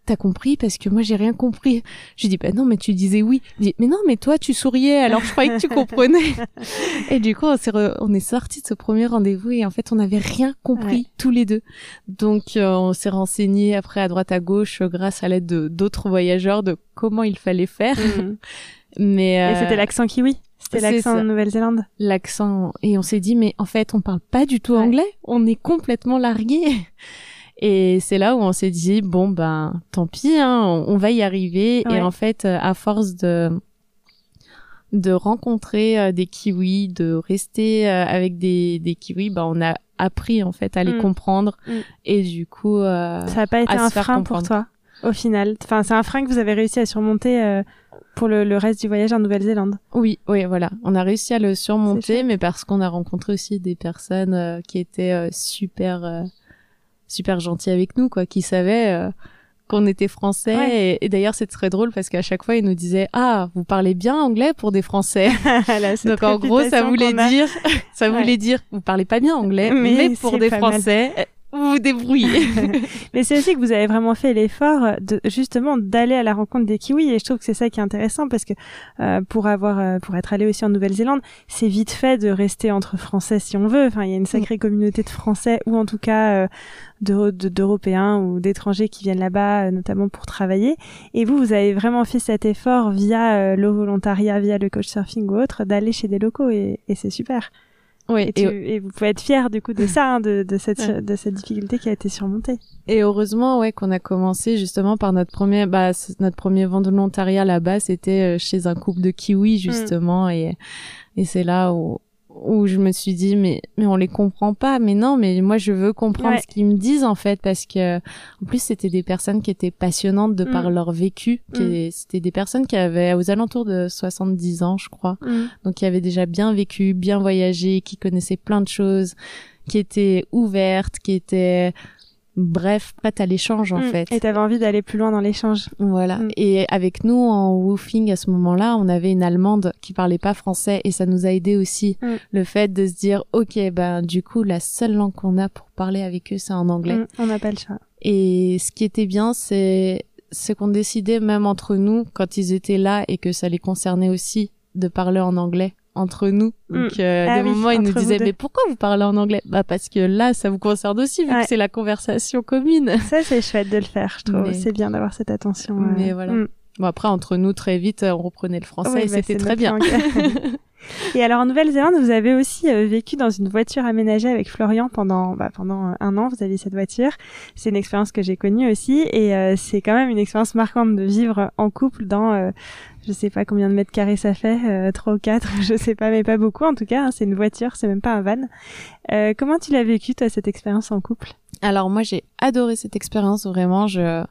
t'as compris parce que moi j'ai rien compris. Je dis bah non mais tu disais oui. Il dit mais non mais toi tu souriais alors je croyais que tu comprenais. [laughs] et du coup on s'est on est sorti de ce premier rendez-vous et en fait on n'avait rien compris tous les deux. Donc euh, on s'est renseigné après à droite à gauche grâce à l'aide de d'autres voyageurs de comment il fallait faire. Mhm. [laughs] mais euh... et c'était l'accent kiwi? C'était l'accent de Nouvelle-Zélande? L'accent et on s'est dit mais en fait on parle pas du tout anglais, on est complètement largué. Et c'est là où on s'est dit bon ben tant pis, hein, on, va y arriver. Et en fait, euh, à force de de rencontrer euh, des kiwis, de rester euh, avec des des kiwis, ben on a appris en fait à les mm. comprendre. Mm. Et du coup, ça n'a pas été un frein pour toi au final? Enfin, c'est un frein que vous avez réussi à surmonter pour le, le, reste du voyage en Nouvelle-Zélande? Oui, oui, voilà. On a réussi à le surmonter, mais parce qu'on a rencontré aussi des personnes qui étaient super super gentil avec nous, quoi, qui savait euh, qu'on était français. Et, d'ailleurs, c'est très drôle parce qu'à chaque fois, il nous disait ah, vous parlez bien anglais pour des Français. [laughs] [laughs] Donc en gros, ça voulait dire, [laughs] ça voulait dire, vous parlez pas bien anglais, mais, pour des Français, vous vous débrouillez. [laughs] Mais c'est aussi que vous avez vraiment fait l'effort de justement d'aller à la rencontre des kiwis et je trouve que c'est ça qui est intéressant parce que euh, pour avoir euh, pour être allé aussi en Nouvelle-Zélande, c'est vite fait de rester entre Français si on veut. Enfin, il y a une sacrée mm. communauté de Français ou en tout cas euh, d'Européens ou d'étrangers qui viennent là-bas, euh, notamment pour travailler. Et vous, vous avez vraiment fait cet effort via le volontariat, via le coach surfing ou autre, d'aller chez des locaux et, et c'est super. Oui, et, vous pouvez être fier du coup de ça, hein, de, de, cette, de cette difficulté qui a été surmontée. Et heureusement, ouais, qu'on a commencé justement par notre premier, bah, notre premier volontariat là-bas, c'était euh, chez un couple de kiwis mm. justement, et, et c'est là où, où je me suis dit mais mais on les comprend pas mais non mais moi je veux comprendre ce qu'ils me disent en fait parce que en plus c'était des personnes qui étaient passionnantes de par mm. leur vécu qui mm. c'était des personnes qui avaient aux alentours de 70 ans je crois mm. donc qui avaient déjà bien vécu bien voyagé qui connaissaient plein de choses qui étaient ouvertes qui étaient bref, prête à l'échange en mm. fait. Et t'avais envie d'aller plus loin dans l'échange. Voilà. Mm. Et avec nous en woofing à ce moment-là, on avait une Allemande qui parlait pas français et ça nous a aidé aussi mm. le fait de se dire ok ben du coup la seule langue qu'on a pour parler avec eux c'est en anglais. on n'a pas le choix. Et ce qui était bien c'est c'est qu'on décidait même entre nous quand ils étaient là et que ça les concernait aussi de parler en anglais entre nous. Mm. Donc, euh, ah des moments, ils nous disaient, mais pourquoi vous parlez en anglais? Bah parce que là, ça vous concerne aussi, vu que c'est la conversation commune. Ça, c'est chouette de le faire, je trouve. C'est bien d'avoir cette attention. Mais voilà. Mm. Bon, après, entre nous, très vite, on reprenait le français et bah, c'était très bien. [laughs] et alors, en Nouvelle-Zélande, vous avez aussi euh, vécu dans une voiture aménagée avec Florian pendant, bah, pendant un an. Vous aviez cette voiture. C'est une expérience que j'ai connue aussi. Et euh, c'est quand même une expérience marquante de vivre en couple dans je sais pas combien de mètres carrés ça fait, euh, 3 ou 4, [laughs] je sais pas, mais pas beaucoup en tout cas. Hein, c'est une voiture, c'est même pas un van. Euh, comment tu l'as vécu toi cette expérience en couple? Alors moi j'ai adoré cette expérience vraiment. Je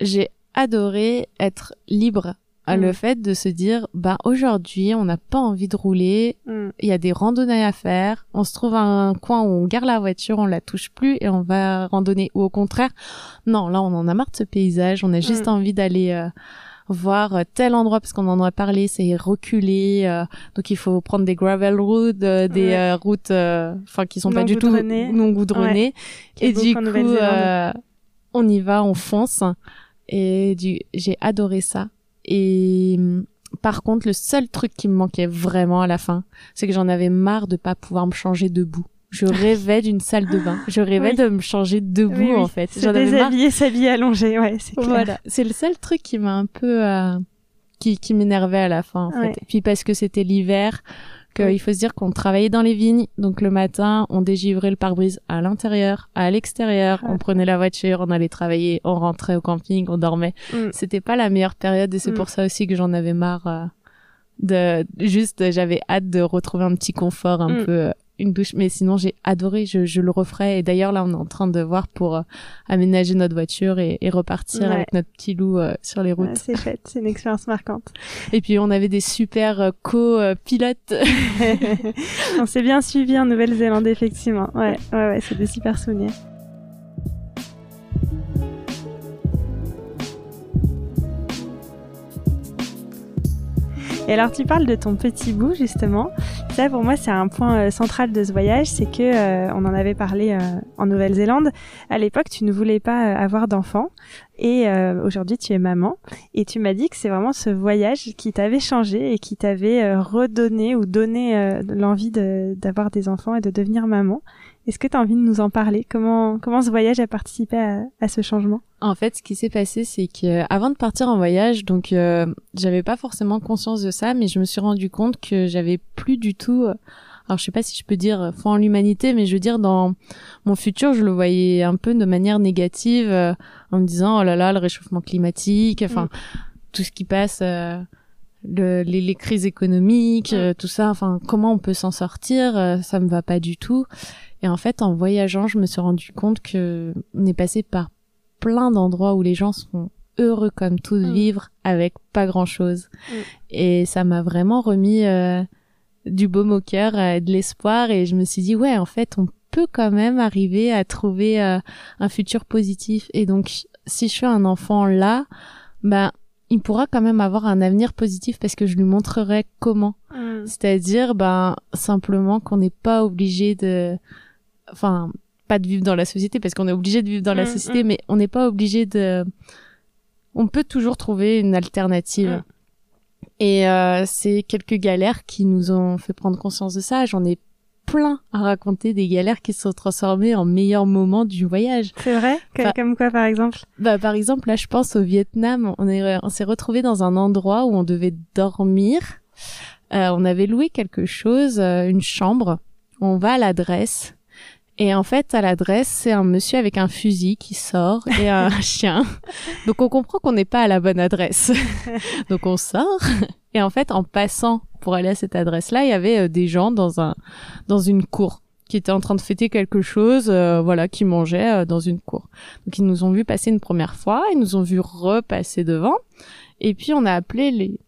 j'ai adoré être libre le mm. fait de se dire bah aujourd'hui on n'a pas envie de rouler mm. il y a des randonnées à faire on se trouve à un coin où on garde la voiture on la touche plus et on va randonner ou au contraire non là on en a marre de ce paysage on a juste mm. envie d'aller euh, voir euh, tel endroit parce qu'on en a parlé, c'est reculé, euh, donc il faut prendre des gravel routes, euh, des routes, enfin qui sont pas du tout non goudronnées. Et du coup, on y va, on fonce. Et du, j'ai adoré ça. Et mm, par contre, le seul truc qui me manquait vraiment à la fin, c'est que j'en avais marre de pas pouvoir me changer debout. Je [laughs] rêvais d'une salle de bain. Je rêvais de me changer debout en fait. Se déshabiller, s'habiller allongé, ouais, c'est clair. Voilà, c'est le seul truc qui m'a un peu euh, qui qui m'énervait à la fin en fait. Et puis parce que c'était l'hiver, qu'il faut se dire qu'on travaillait dans les vignes, donc le matin, on dégivrait le pare-brise à l'intérieur, à l'extérieur, on prenait la voiture, on allait travailler, on rentrait au camping, on dormait. Mm. C'était pas la meilleure période et c'est mm. pour ça aussi que j'en avais marre euh, de juste j'avais hâte de retrouver un petit confort un mm. peu euh, une douche. Mais sinon, j'ai adoré, je, je, le referai. Et d'ailleurs, là, on est en train de voir pour euh, aménager notre voiture et, et repartir avec notre petit loup euh, sur les routes. c'est chouette, c'est une expérience marquante. [laughs] Et puis, on avait des super euh, co-pilotes. [laughs] on s'est bien suivi en Nouvelle-Zélande, effectivement. Ouais, ouais, ouais, c'est des super souvenirs. Et alors tu parles de ton petit bout justement. Ça pour moi c'est un point euh, central de ce voyage, c'est que euh, on en avait parlé euh, en Nouvelle-Zélande. À l'époque tu ne voulais pas avoir d'enfant et aujourd'hui tu es maman et tu m'as dit que c'est vraiment ce voyage qui t'avait changé et qui t'avait redonné ou donné l'envie d'avoir des enfants et de devenir maman. Est-ce que tu as envie de nous en parler? Comment comment ce voyage a participé à, à ce changement? En fait, ce qui s'est passé, c'est que avant de partir en voyage, donc euh, j'avais pas forcément conscience de ça, mais je me suis rendu compte que j'avais plus du tout. Euh, alors je sais pas si je peux dire foi en l'humanité, mais je veux dire dans mon futur, je le voyais un peu de manière négative, euh, en me disant oh là là le réchauffement climatique, enfin mm. tout ce qui passe. Euh, le, les, les, crises économiques, mm. tout ça, enfin comment on peut s'en sortir, ça me va pas du tout. Et en fait, en voyageant, je me suis rendu compte que on est passé par plein d'endroits où les gens sont heureux comme tout de mm. vivre avec pas grand chose. Mm. Et ça m'a vraiment remis euh, du baume au cœur, euh, de l'espoir. Et je me suis dit, ouais, en fait, on peut quand même arriver à trouver euh, un futur positif. Et donc, si je suis un enfant là, ben, il pourra quand même avoir un avenir positif parce que je lui montrerai comment. Mm. C'est-à-dire, ben, simplement qu'on n'est pas obligé de, enfin, pas de vivre dans la société parce qu'on est obligé de vivre dans la mm, société, mm. mais on n'est pas obligé de. On peut toujours trouver une alternative. Et euh, c'est quelques galères qui nous ont fait prendre conscience de ça. J'en ai plein à raconter des galères qui se sont transformées en meilleurs moments du voyage. C'est vrai Comme quoi par exemple? Bah par exemple là je pense au Vietnam, on est on s'est retrouvé dans un endroit où on devait dormir. Euh, on avait loué quelque chose, euh, une chambre. On va à l'adresse et en fait, à l'adresse, c'est un monsieur avec un fusil qui sort et un [laughs] chien. Donc on comprend qu'on n'est pas à la bonne adresse. [laughs] Donc on sort. Et en fait, en passant pour aller à cette adresse-là, il y avait euh, des gens dans un dans une cour qui étaient en train de fêter quelque chose, euh, voilà, qui mangeaient euh, dans une cour. Donc ils nous ont vu passer une première fois, ils nous ont vu repasser devant. Et puis on a appelé les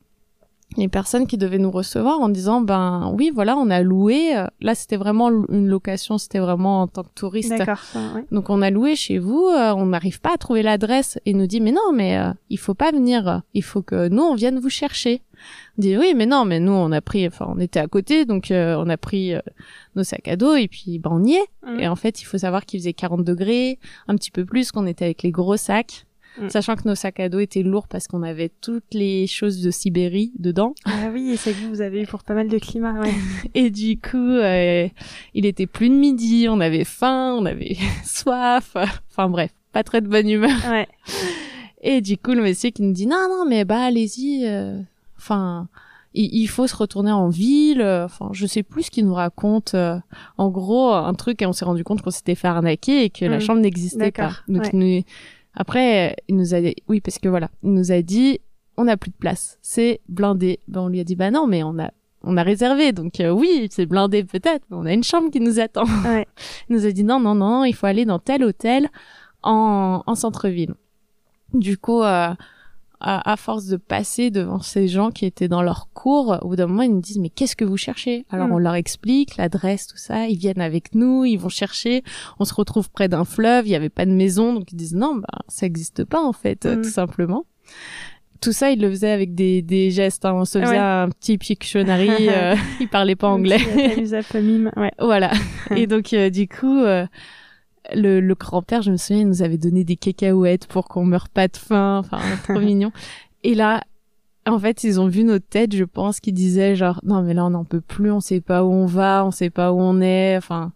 les personnes qui devaient nous recevoir en disant ben oui voilà on a loué euh, là c'était vraiment une location c'était vraiment en tant que touriste. Donc on a loué chez vous euh, on n'arrive pas à trouver l'adresse et nous dit mais non mais euh, il faut pas venir il faut que nous on vienne vous chercher. On dit oui mais non mais nous on a pris enfin on était à côté donc on a pris nos sacs à dos et puis ben on y est. Mmh. et en fait il faut savoir qu'il faisait 40 degrés un petit peu plus qu'on était avec les gros sacs Mm. sachant que nos sacs à dos étaient lourds parce qu'on avait toutes les choses de Sibérie dedans. Ah oui, c'est que vous avez eu pour pas mal de climats, ouais. [laughs] et du coup, euh, il était plus de midi, on avait faim, on avait [laughs] soif, enfin bref, pas très de bonne humeur. Ouais. Et du coup, le monsieur qui nous dit non, non, mais bah allez-y, euh, enfin. il, faut se retourner en ville. Enfin, je sais plus ce qu'il nous raconte. Euh, en gros, un truc et on s'est rendu compte qu'on s'était fait arnaquer et que la mm. chambre n'existait pas. Donc, nous, après, il nous a dit, oui, parce que voilà, il nous a dit, on n'a plus de place, c'est blindé. Ben, on lui a dit, bah non, mais on a, on a réservé, donc euh, oui, c'est blindé peut-être, mais on a une chambre qui nous attend. Ouais. [laughs] il nous a dit, non, non, non, il faut aller dans tel hôtel en, en centre-ville. Du coup, euh, à, à, force de passer devant ces gens qui étaient dans leur cours, au bout d'un moment, ils nous disent mais qu'est-ce que vous cherchez? Alors mm. on leur explique l'adresse, tout ça. Ils viennent avec nous, ils vont chercher. On se retrouve près d'un fleuve, il y avait pas de maison, donc ils disent non, bah ça existe pas en fait, mm. tout simplement. Tout ça, ils le faisaient avec des, des gestes. Hein. On se faisait un petit Pictionary. [laughs] euh, [laughs] ils parlaient pas anglais. ouais. [laughs] Voilà. Et donc, euh, du coup, euh, le, le grand-père, je me souviens, il nous avait donné des cacahuètes pour qu'on meure pas de faim. Enfin, trop [laughs] mignon. Et là, en fait, ils ont vu notre tête, je pense, qu'ils disaient genre, non, mais là, on n'en peut plus, on sait pas où on va, on sait pas où on est, enfin.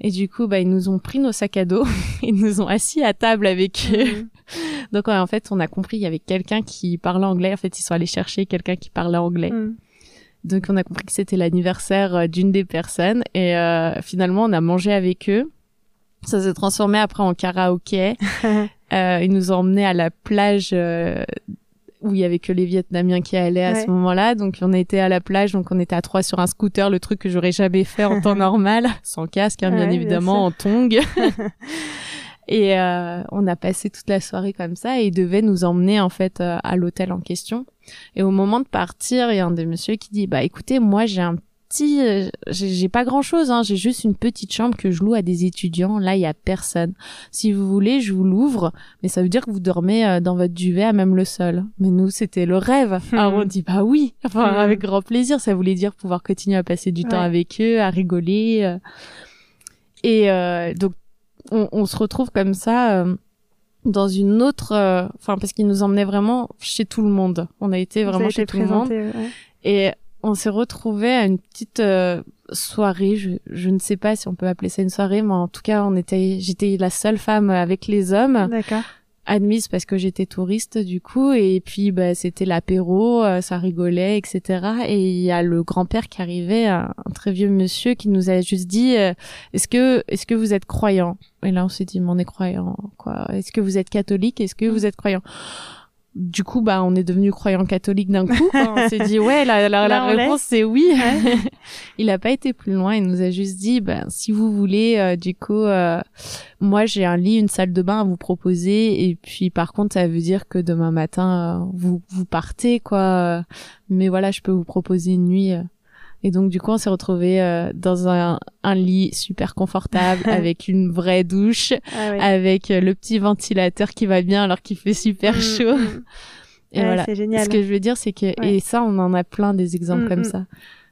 Et du coup, bah, ils nous ont pris nos sacs à dos, [laughs] ils nous ont assis à table avec eux. Mhm. [laughs] Donc, en fait, on a compris, il y avait quelqu'un qui parlait anglais. En fait, ils sont allés chercher quelqu'un qui parlait anglais. Mhm. Donc, on a compris que c'était l'anniversaire euh, d'une des personnes. Et euh, finalement, on a mangé avec eux. Ça s'est transformé après en karaoké. [laughs] euh, ils nous ont emmenés à la plage euh, où il y avait que les Vietnamiens qui allaient à ce moment-là. Donc on était à la plage, donc on était à trois sur un scooter, le truc que j'aurais jamais fait en temps [laughs] normal, sans casque, hein, bien évidemment, en tongs. [laughs] et euh, on a passé toute la soirée comme ça et ils devaient nous emmener en fait euh, à l'hôtel en question. Et au moment de partir, il y a un des messieurs qui dit bah écoutez, moi j'ai un euh, j'ai pas grand chose, hein. j'ai juste une petite chambre que je loue à des étudiants. Là, il y a personne. Si vous voulez, je vous l'ouvre, mais ça veut dire que vous dormez euh, dans votre duvet à même le sol. Mais nous, c'était le rêve. Alors on dit bah oui, enfin hmm. avec grand plaisir. Ça voulait dire pouvoir continuer à passer du temps avec eux, à rigoler. Euh. Et donc on, on, se retrouve comme ça dans une autre, enfin parce qu'ils nous emmenaient vraiment chez tout le monde. On a été vraiment chez tout le monde. Et on s'est retrouvé à une petite euh, soirée. Je, je ne sais pas si on peut appeler ça une soirée, mais en tout cas, on était, j'étais la seule femme avec les hommes. D'accord. Admise parce que j'étais touriste du coup et puis bah c'était l'apéro, euh, ça rigolait etc. Et il y a le grand-père qui arrivait, un, très vieux monsieur qui nous a juste dit euh, est-ce que est-ce que vous êtes croyant Et là on s'est dit mais on est croyant quoi Est-ce que vous êtes catholique Est-ce que vous êtes croyant du coup, bah, on est devenu croyant catholique d'un coup. On s'est dit, ouais, la, la, la réponse c'est oui. [laughs] il a pas été plus loin. Il nous a juste dit, bah, si vous voulez, euh, du coup, euh, moi j'ai un lit, une salle de bain à vous proposer. Et puis, par contre, ça veut dire que demain matin, euh, vous vous partez, quoi. Mais voilà, je peux vous proposer une nuit et donc du coup, on s'est retrouvé euh, dans un, un, lit super confortable [laughs] avec une vraie douche, ah avec euh, le petit ventilateur qui va bien alors qu'il fait super mm, chaud. Mm. Et voilà. C'est génial. Ce que je veux dire, c'est que et ça, on en a plein des exemples mm, comme ça.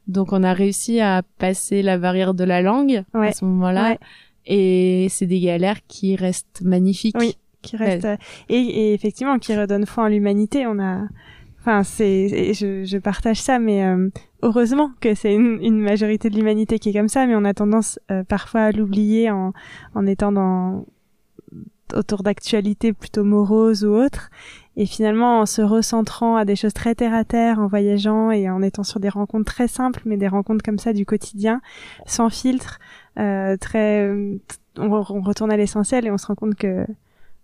Donc on a réussi à passer la barrière de la langue à ce moment-là, et c'est des galères qui restent magnifiques. Oui, qui restent et, et effectivement qui redonnent foi en l'humanité. On a Enfin, c'est, je, je, partage ça, mais euh, heureusement que c'est une, une, majorité de l'humanité qui est comme ça, mais on a tendance euh, parfois à l'oublier en, en étant dans autour d'actualités plutôt moroses ou autres. Et finalement, en se recentrant à des choses très terre à terre, en voyageant et en étant sur des rencontres très simples, mais des rencontres comme ça du quotidien, sans filtre, euh, très, on, on, retourne à l'essentiel et on se rend compte que,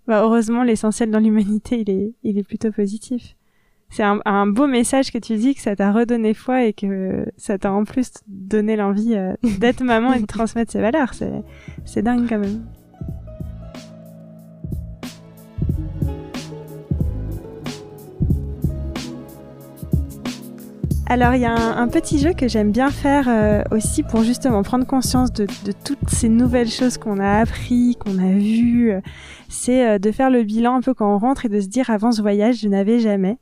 bah, heureusement, l'essentiel dans l'humanité, il est, il est plutôt positif c'est un, beau message que tu dis que ça t'a redonné foi et que ça t'a en plus donné l'envie euh, d'être maman et de transmettre ses valeurs. C'est, dingue quand même. Alors il y a un, petit jeu que j'aime bien faire euh, aussi pour justement prendre conscience de, de, toutes ces nouvelles choses qu'on a appris, qu'on a vues. C'est euh, de faire le bilan un peu quand on rentre et de se dire avant ce voyage je n'avais jamais.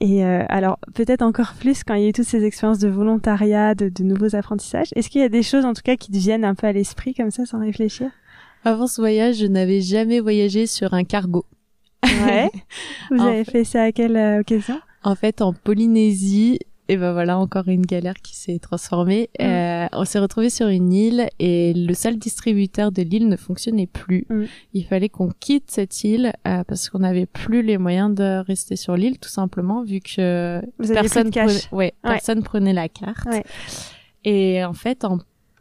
Et euh, alors peut-être encore plus quand il y a eu toutes ces expériences de volontariat, de, de nouveaux apprentissages. Est-ce qu'il y a des choses en tout cas qui te viennent un peu à l'esprit comme ça sans réfléchir? Avant ce voyage, je n'avais jamais voyagé sur un cargo. Ouais. [laughs] Vous avez fait... ça à quelle euh, occasion? En fait, en Polynésie, et ben voilà encore une galère qui s'est transformée. Mm. Euh, on s'est retrouvé sur une île et le seul distributeur de l'île ne fonctionnait plus. Mm. Il fallait qu'on quitte cette île euh, parce qu'on n'avait plus les moyens de rester sur l'île tout simplement vu que personne prenait, ouais, personne prenait la carte. Ouais. Et en fait en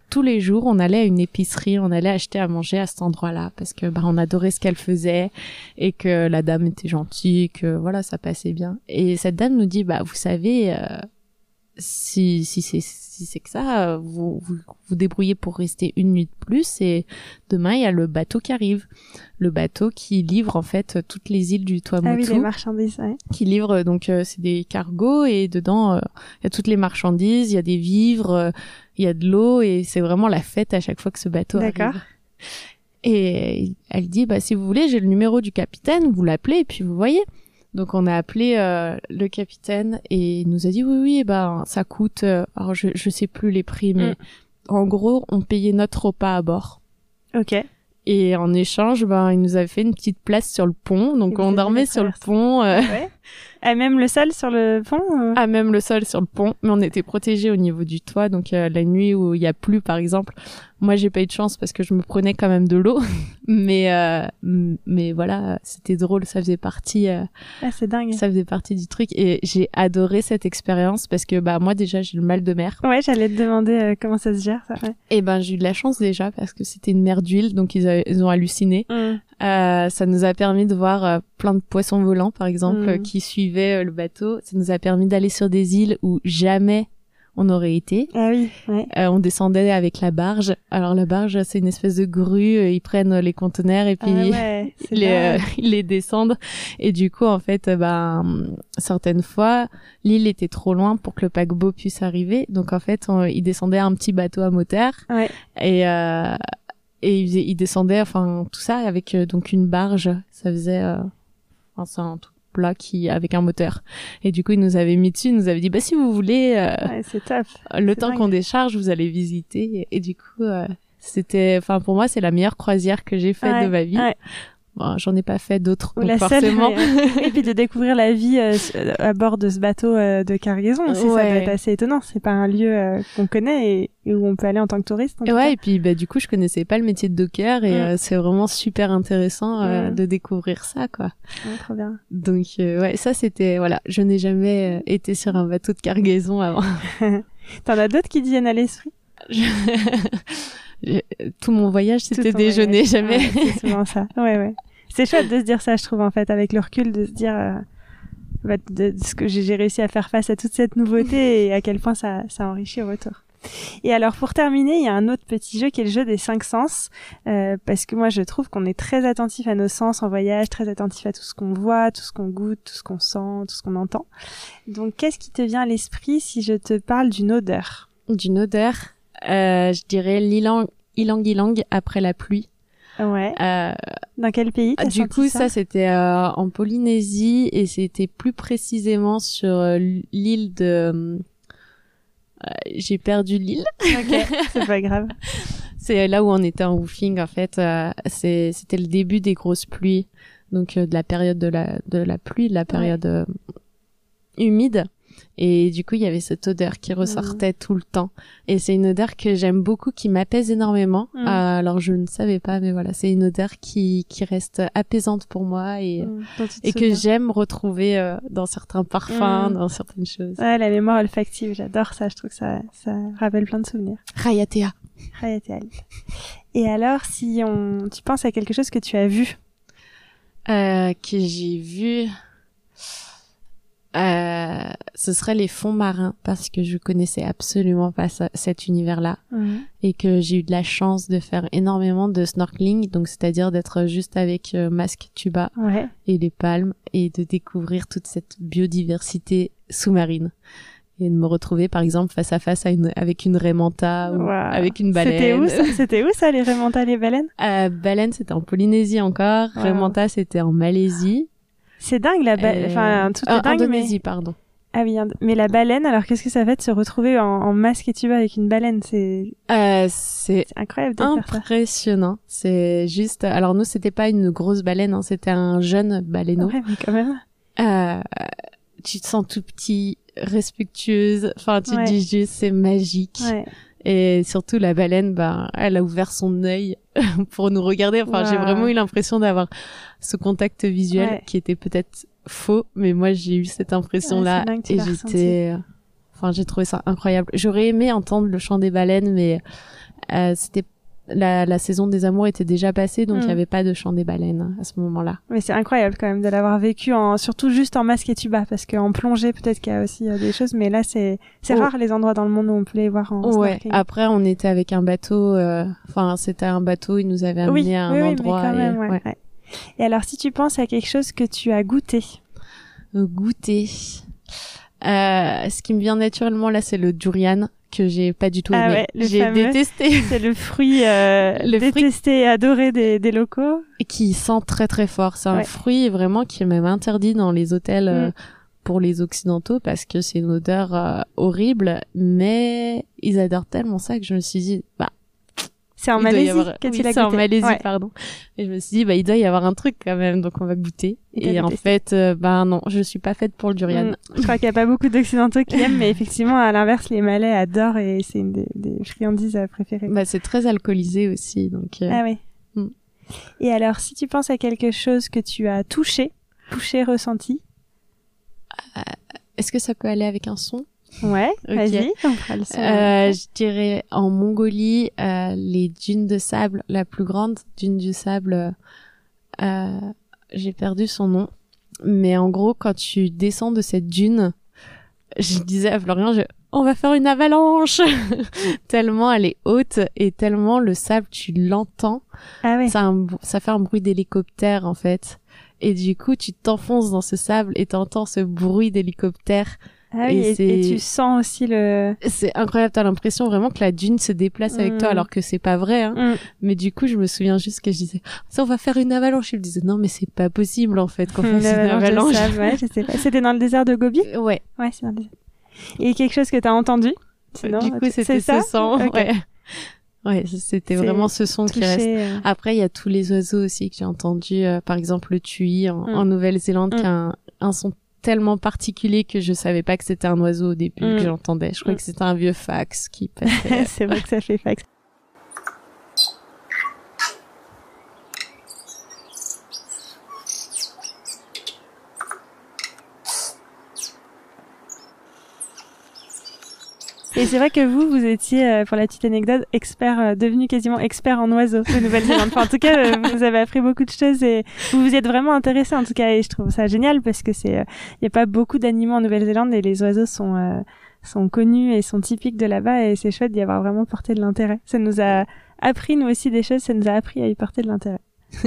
tous les jours, on allait à une épicerie, on allait acheter à manger à cet endroit-là parce que bah on adorait ce qu'elle faisait et que la dame était gentille, que voilà ça passait bien. Et cette dame nous dit bah vous savez euh, si si c'est si c'est que ça, vous, vous vous débrouillez pour rester une nuit de plus et demain il y a le bateau qui arrive, le bateau qui livre en fait toutes les îles du Tuamotu. Ah oui, les marchandises. Ouais. Qui livre donc euh, c'est des cargos et dedans euh, il y a toutes les marchandises, il y a des vivres, euh, il y a de l'eau et c'est vraiment la fête à chaque fois que ce bateau arrive. D'accord. Et elle dit bah si vous voulez j'ai le numéro du capitaine, vous l'appelez et puis vous voyez. Donc on a appelé euh, le capitaine et il nous a dit oui oui ben ça coûte euh, alors je je sais plus les prix mais mm. en gros on payait notre repas à bord. OK. Et en échange ben il nous avait fait une petite place sur le pont donc on dormait sur le pont euh... ouais. [laughs] Et même le sol sur le pont euh Ah, même le sol sur le pont. Mais on était protégés au niveau du toit. Donc, euh, la nuit où il y a plu, par exemple, moi, j'ai pas eu de chance parce que je me prenais quand même de l'eau. [laughs] mais, euh, mais voilà, c'était drôle. Ça faisait partie. ah, c'est dingue. Ça faisait partie du truc. Et j'ai adoré cette expérience parce que, bah, moi, déjà, j'ai le mal de mer. Ouais, j'allais te demander comment ça se gère, ça. Et ben, j'ai eu de la chance déjà parce que c'était une mer d'huile. Donc, ils, ils ont halluciné. Mmh. Euh, ça nous a permis de voir euh, plein de poissons volants, par exemple, mm. qui suivaient euh, le bateau. Ça nous a permis d'aller sur des îles où jamais on aurait été. Ah oui. Ouais. Euh, on descendait avec la barge. Alors la barge, c'est une espèce de grue. Ils prennent les conteneurs et puis ah [laughs] les, ils les descendent. Et du coup, en fait, ben certaines fois, l'île était trop loin pour que le paquebot puisse arriver. Donc en fait, on, ils descendaient un petit bateau à moteur. Ouais. Et et il, il, descendait enfin tout ça avec euh, donc une barge ça faisait euh, enfin c'est un truc plat qui avec un moteur. Et du coup il nous avait mis dessus il nous avait dit bah si vous voulez euh, ouais, c'est top. le temps qu'on décharge vous allez visiter. Et, du coup euh, c'était enfin pour moi c'est la meilleure croisière que j'ai faite de ma vie Bon, j'en ai pas fait d'autres, forcément. Et puis de découvrir la vie euh, à bord de ce bateau euh, de cargaison aussi, ça doit être assez étonnant. C'est pas un lieu euh, qu'on connaît et, et où on peut aller en tant que touriste. en Et tout ouais, cas. et puis bah du coup, je connaissais pas le métier de docker et Mm. euh, c'est vraiment super intéressant euh, Mm. de découvrir ça, quoi. Ouais, trop bien. Donc euh, ouais, ça c'était voilà, je n'ai jamais euh, été sur un bateau de cargaison avant. [laughs] T'en as d'autres qui viennent à l'esprit? [laughs] Je- Tout mon voyage, c'était déjeuner, voyage. jamais. Ouais, c'est souvent ça. Ouais, ouais. C'est chouette de se dire ça, je trouve, en fait, avec le recul, de se dire euh, bah, de, de ce que j'ai j'ai réussi à faire face à toute cette nouveauté [laughs] et à quel point ça, ça enrichit au retour. Et alors, pour terminer, il y a un autre petit jeu qui est le jeu des cinq sens, euh, parce que moi, je trouve qu'on est très attentif à nos sens en voyage, très attentif à tout ce qu'on voit, tout ce qu'on goûte, tout ce qu'on sent, tout ce qu'on entend. Donc, qu'est-ce qui te vient à l'esprit si je te parle d'une odeur? D'une odeur, euh, je dirais l'ilang ilang ilang après la pluie. Ouais. Euh, Dans quel pays t'as du coup, ça, c'était euh, en Polynésie et c'était plus précisément sur euh, l'île de. euh, J'ai perdu l'île. Ok, [laughs] c'est pas grave. C'est là où on était en woofing en fait. euh, c'était le début des grosses pluies, donc euh, de la période de la de la pluie, de la période humide. Et du coup, il y avait cette odeur qui ressortait tout le temps. Et c'est une odeur que j'aime beaucoup, qui m'apaise énormément. Mm. Euh, alors, je ne savais pas, mais voilà, c'est une odeur qui, qui reste apaisante pour moi et, Mm, et que j'aime retrouver euh, dans certains parfums, Mm. dans certaines choses. Ouais, la mémoire olfactive, j'adore ça. Je trouve que ça, ça rappelle plein de souvenirs. Rayatea. Ali. Et alors, si on, tu penses à quelque chose que tu as vu, Euh, que j'ai vu, euh, ce serait les fonds marins parce que je connaissais absolument pas ça- cet univers-là et que j'ai eu de la chance de faire énormément de snorkeling, donc c'est-à-dire d'être juste avec euh, masque tuba ouais, et les palmes et de découvrir toute cette biodiversité sous-marine et de me retrouver par exemple face à face à une, avec une raie manta ou avec une baleine. C'était où ça? C'était où ça, les remontas, les baleines? Euh, baleine, c'était en Polynésie encore. Wow. Raie manta, c'était en Malaisie. C'est dingue la baleine. Euh, Enfin, tout euh, est dingue, Indonésie, mais pardon. ah oui, mais la baleine. Alors, qu'est-ce que ça fait de se retrouver en, en masque et tuba avec une baleine? C'est Euh, c'est incroyable de impressionnant. C'est juste. Alors nous, c'était pas une grosse baleine, hein, c'était un jeune baleineau. Ouais, mais quand même. Euh, tu te sens tout petit, respectueuse. Enfin, tu Ouais. te dis juste, c'est magique. Ouais. Et surtout, la baleine, ben, elle a ouvert son œil [laughs] pour nous regarder. Enfin, j'ai vraiment eu l'impression d'avoir ce contact visuel Ouais. qui était peut-être faux, mais moi, j'ai eu cette impression-là Ouais, et j'étais, enfin, j'ai trouvé ça incroyable. J'aurais aimé entendre le chant des baleines, mais euh, c'était la, la saison des amours était déjà passée, donc il n'y avait pas de chant des baleines à ce moment-là. Mais c'est incroyable quand même de l'avoir vécu en, surtout juste en masque et tuba, parce qu'en plongée peut-être qu'il y a aussi euh, des choses, mais là c'est c'est Oh. rare les endroits dans le monde où on peut les voir en Ouais. snorkeling. Après, on était avec un bateau. euh, Enfin, c'était un bateau. Il nous avait amené oui, à un oui, oui, endroit. mais quand et- même, ouais, ouais. ouais. Et alors, si tu penses à quelque chose que tu as goûté, Euh, goûter. Euh, ce qui me vient naturellement là, c'est le durian que j'ai pas du tout Ah aimé. ouais, j'ai détesté. [laughs] c'est le fruit euh, [laughs] Le fruit- détesté et adoré des, des locaux. Et qui sent très très fort. C'est un Ouais. fruit vraiment qui est même interdit dans les hôtels euh, Mm. pour les occidentaux parce que c'est une odeur euh, horrible. Mais ils adorent tellement ça que je me suis dit, bah, C'est en y avoir... oui, en. Malaisie, Ouais. pardon. Et je me suis dit, bah, il doit y avoir un truc quand même, donc on va goûter. Et en fait, euh, bah non, je suis pas faite pour le durian. Mm. Je crois qu'il n'y a pas beaucoup d'occidentaux qui aiment, mais [laughs] effectivement, à l'inverse, les Malais adorent et c'est une des, des friandises euh, préférées. Bah, c'est très alcoolisé aussi, donc. euh, Ah oui. Mm. Et alors, si tu penses à quelque chose que tu as touché, touché, ressenti, Est-ce que ça peut aller avec un son? Ouais, vas-y, [laughs] on fera le son. Euh, je dirais en Mongolie, euh, les dunes de sable, la plus grande dune du sable, euh, euh, j'ai perdu son nom. Mais en gros, quand tu descends de cette dune, je disais à Florian, je, on va faire une avalanche [laughs] Tellement elle est haute et tellement le sable, tu l'entends. Ah ouais. Ça, un ça fait un bruit d'hélicoptère en fait. Et du coup, tu t'enfonces dans ce sable et t'entends ce bruit d'hélicoptère. Ah oui, et tu sens aussi le. C'est incroyable, t'as l'impression vraiment que la dune se déplace avec toi Mm. alors que c'est pas vrai. Hein. Mm. Mais du coup, je me souviens juste que je disais, ça, on va faire une avalanche. Il me disait, non, mais c'est pas possible en fait qu'on fasse une avalanche ouais, je sais pas. C'était dans le désert de Gobi? [laughs] Ouais, Ouais, c'est dans le désert. Et quelque chose que t'as entendu? Sinon, du coup, c'était ce son. Ok. Ouais. Ouais, c'était vraiment ce son qui reste. Euh. Après, il y a tous les oiseaux aussi que j'ai entendus. Euh, par exemple, le tui en, mm. Nouvelle-Zélande, qui a un, son tellement particulier que je savais pas que c'était un oiseau au début que mm. j'entendais. Je crois que c'était un vieux fax qui [laughs] passait. C'est vrai que ça fait fax. Et c'est vrai que vous, vous étiez, euh, pour la petite anecdote, expert, euh, devenu quasiment expert en oiseaux de Nouvelle-Zélande. Enfin, en tout cas, euh, vous avez appris beaucoup de choses et vous vous êtes vraiment intéressé en tout cas. Et je trouve ça génial parce que c'est, il n'y a pas beaucoup d'animaux en Nouvelle-Zélande et les oiseaux sont sont connus et sont typiques de là-bas et c'est chouette d'y avoir vraiment porté de l'intérêt. Ça nous a appris nous aussi des choses, ça nous a appris à y porter de l'intérêt. [laughs]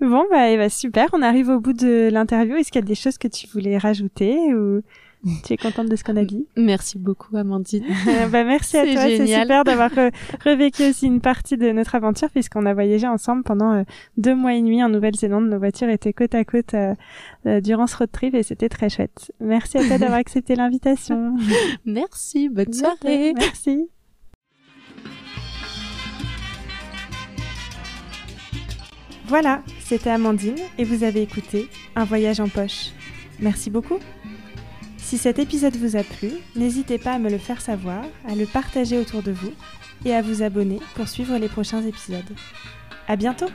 bon bah, bah super, on arrive au bout de l'interview. Est-ce qu'il y a des choses que tu voulais rajouter ou [laughs] tu es contente de ce qu'on a dit? Merci beaucoup, Amandine. [laughs] bah, merci à toi. C'est super d'avoir [laughs] revécu aussi une partie de notre aventure puisqu'on a voyagé ensemble pendant euh, deux mois et demi en Nouvelle-Zélande. Nos voitures étaient côte à côte euh, euh, durant ce road trip et c'était très chouette. Merci à toi d'avoir accepté l'invitation. merci. Bonne soirée. Merci. Voilà, c'était Amandine et vous avez écouté Un voyage en poche. Merci beaucoup. Si cet épisode vous a plu, n'hésitez pas à me le faire savoir, à le partager autour de vous et à vous abonner pour suivre les prochains épisodes. À bientôt!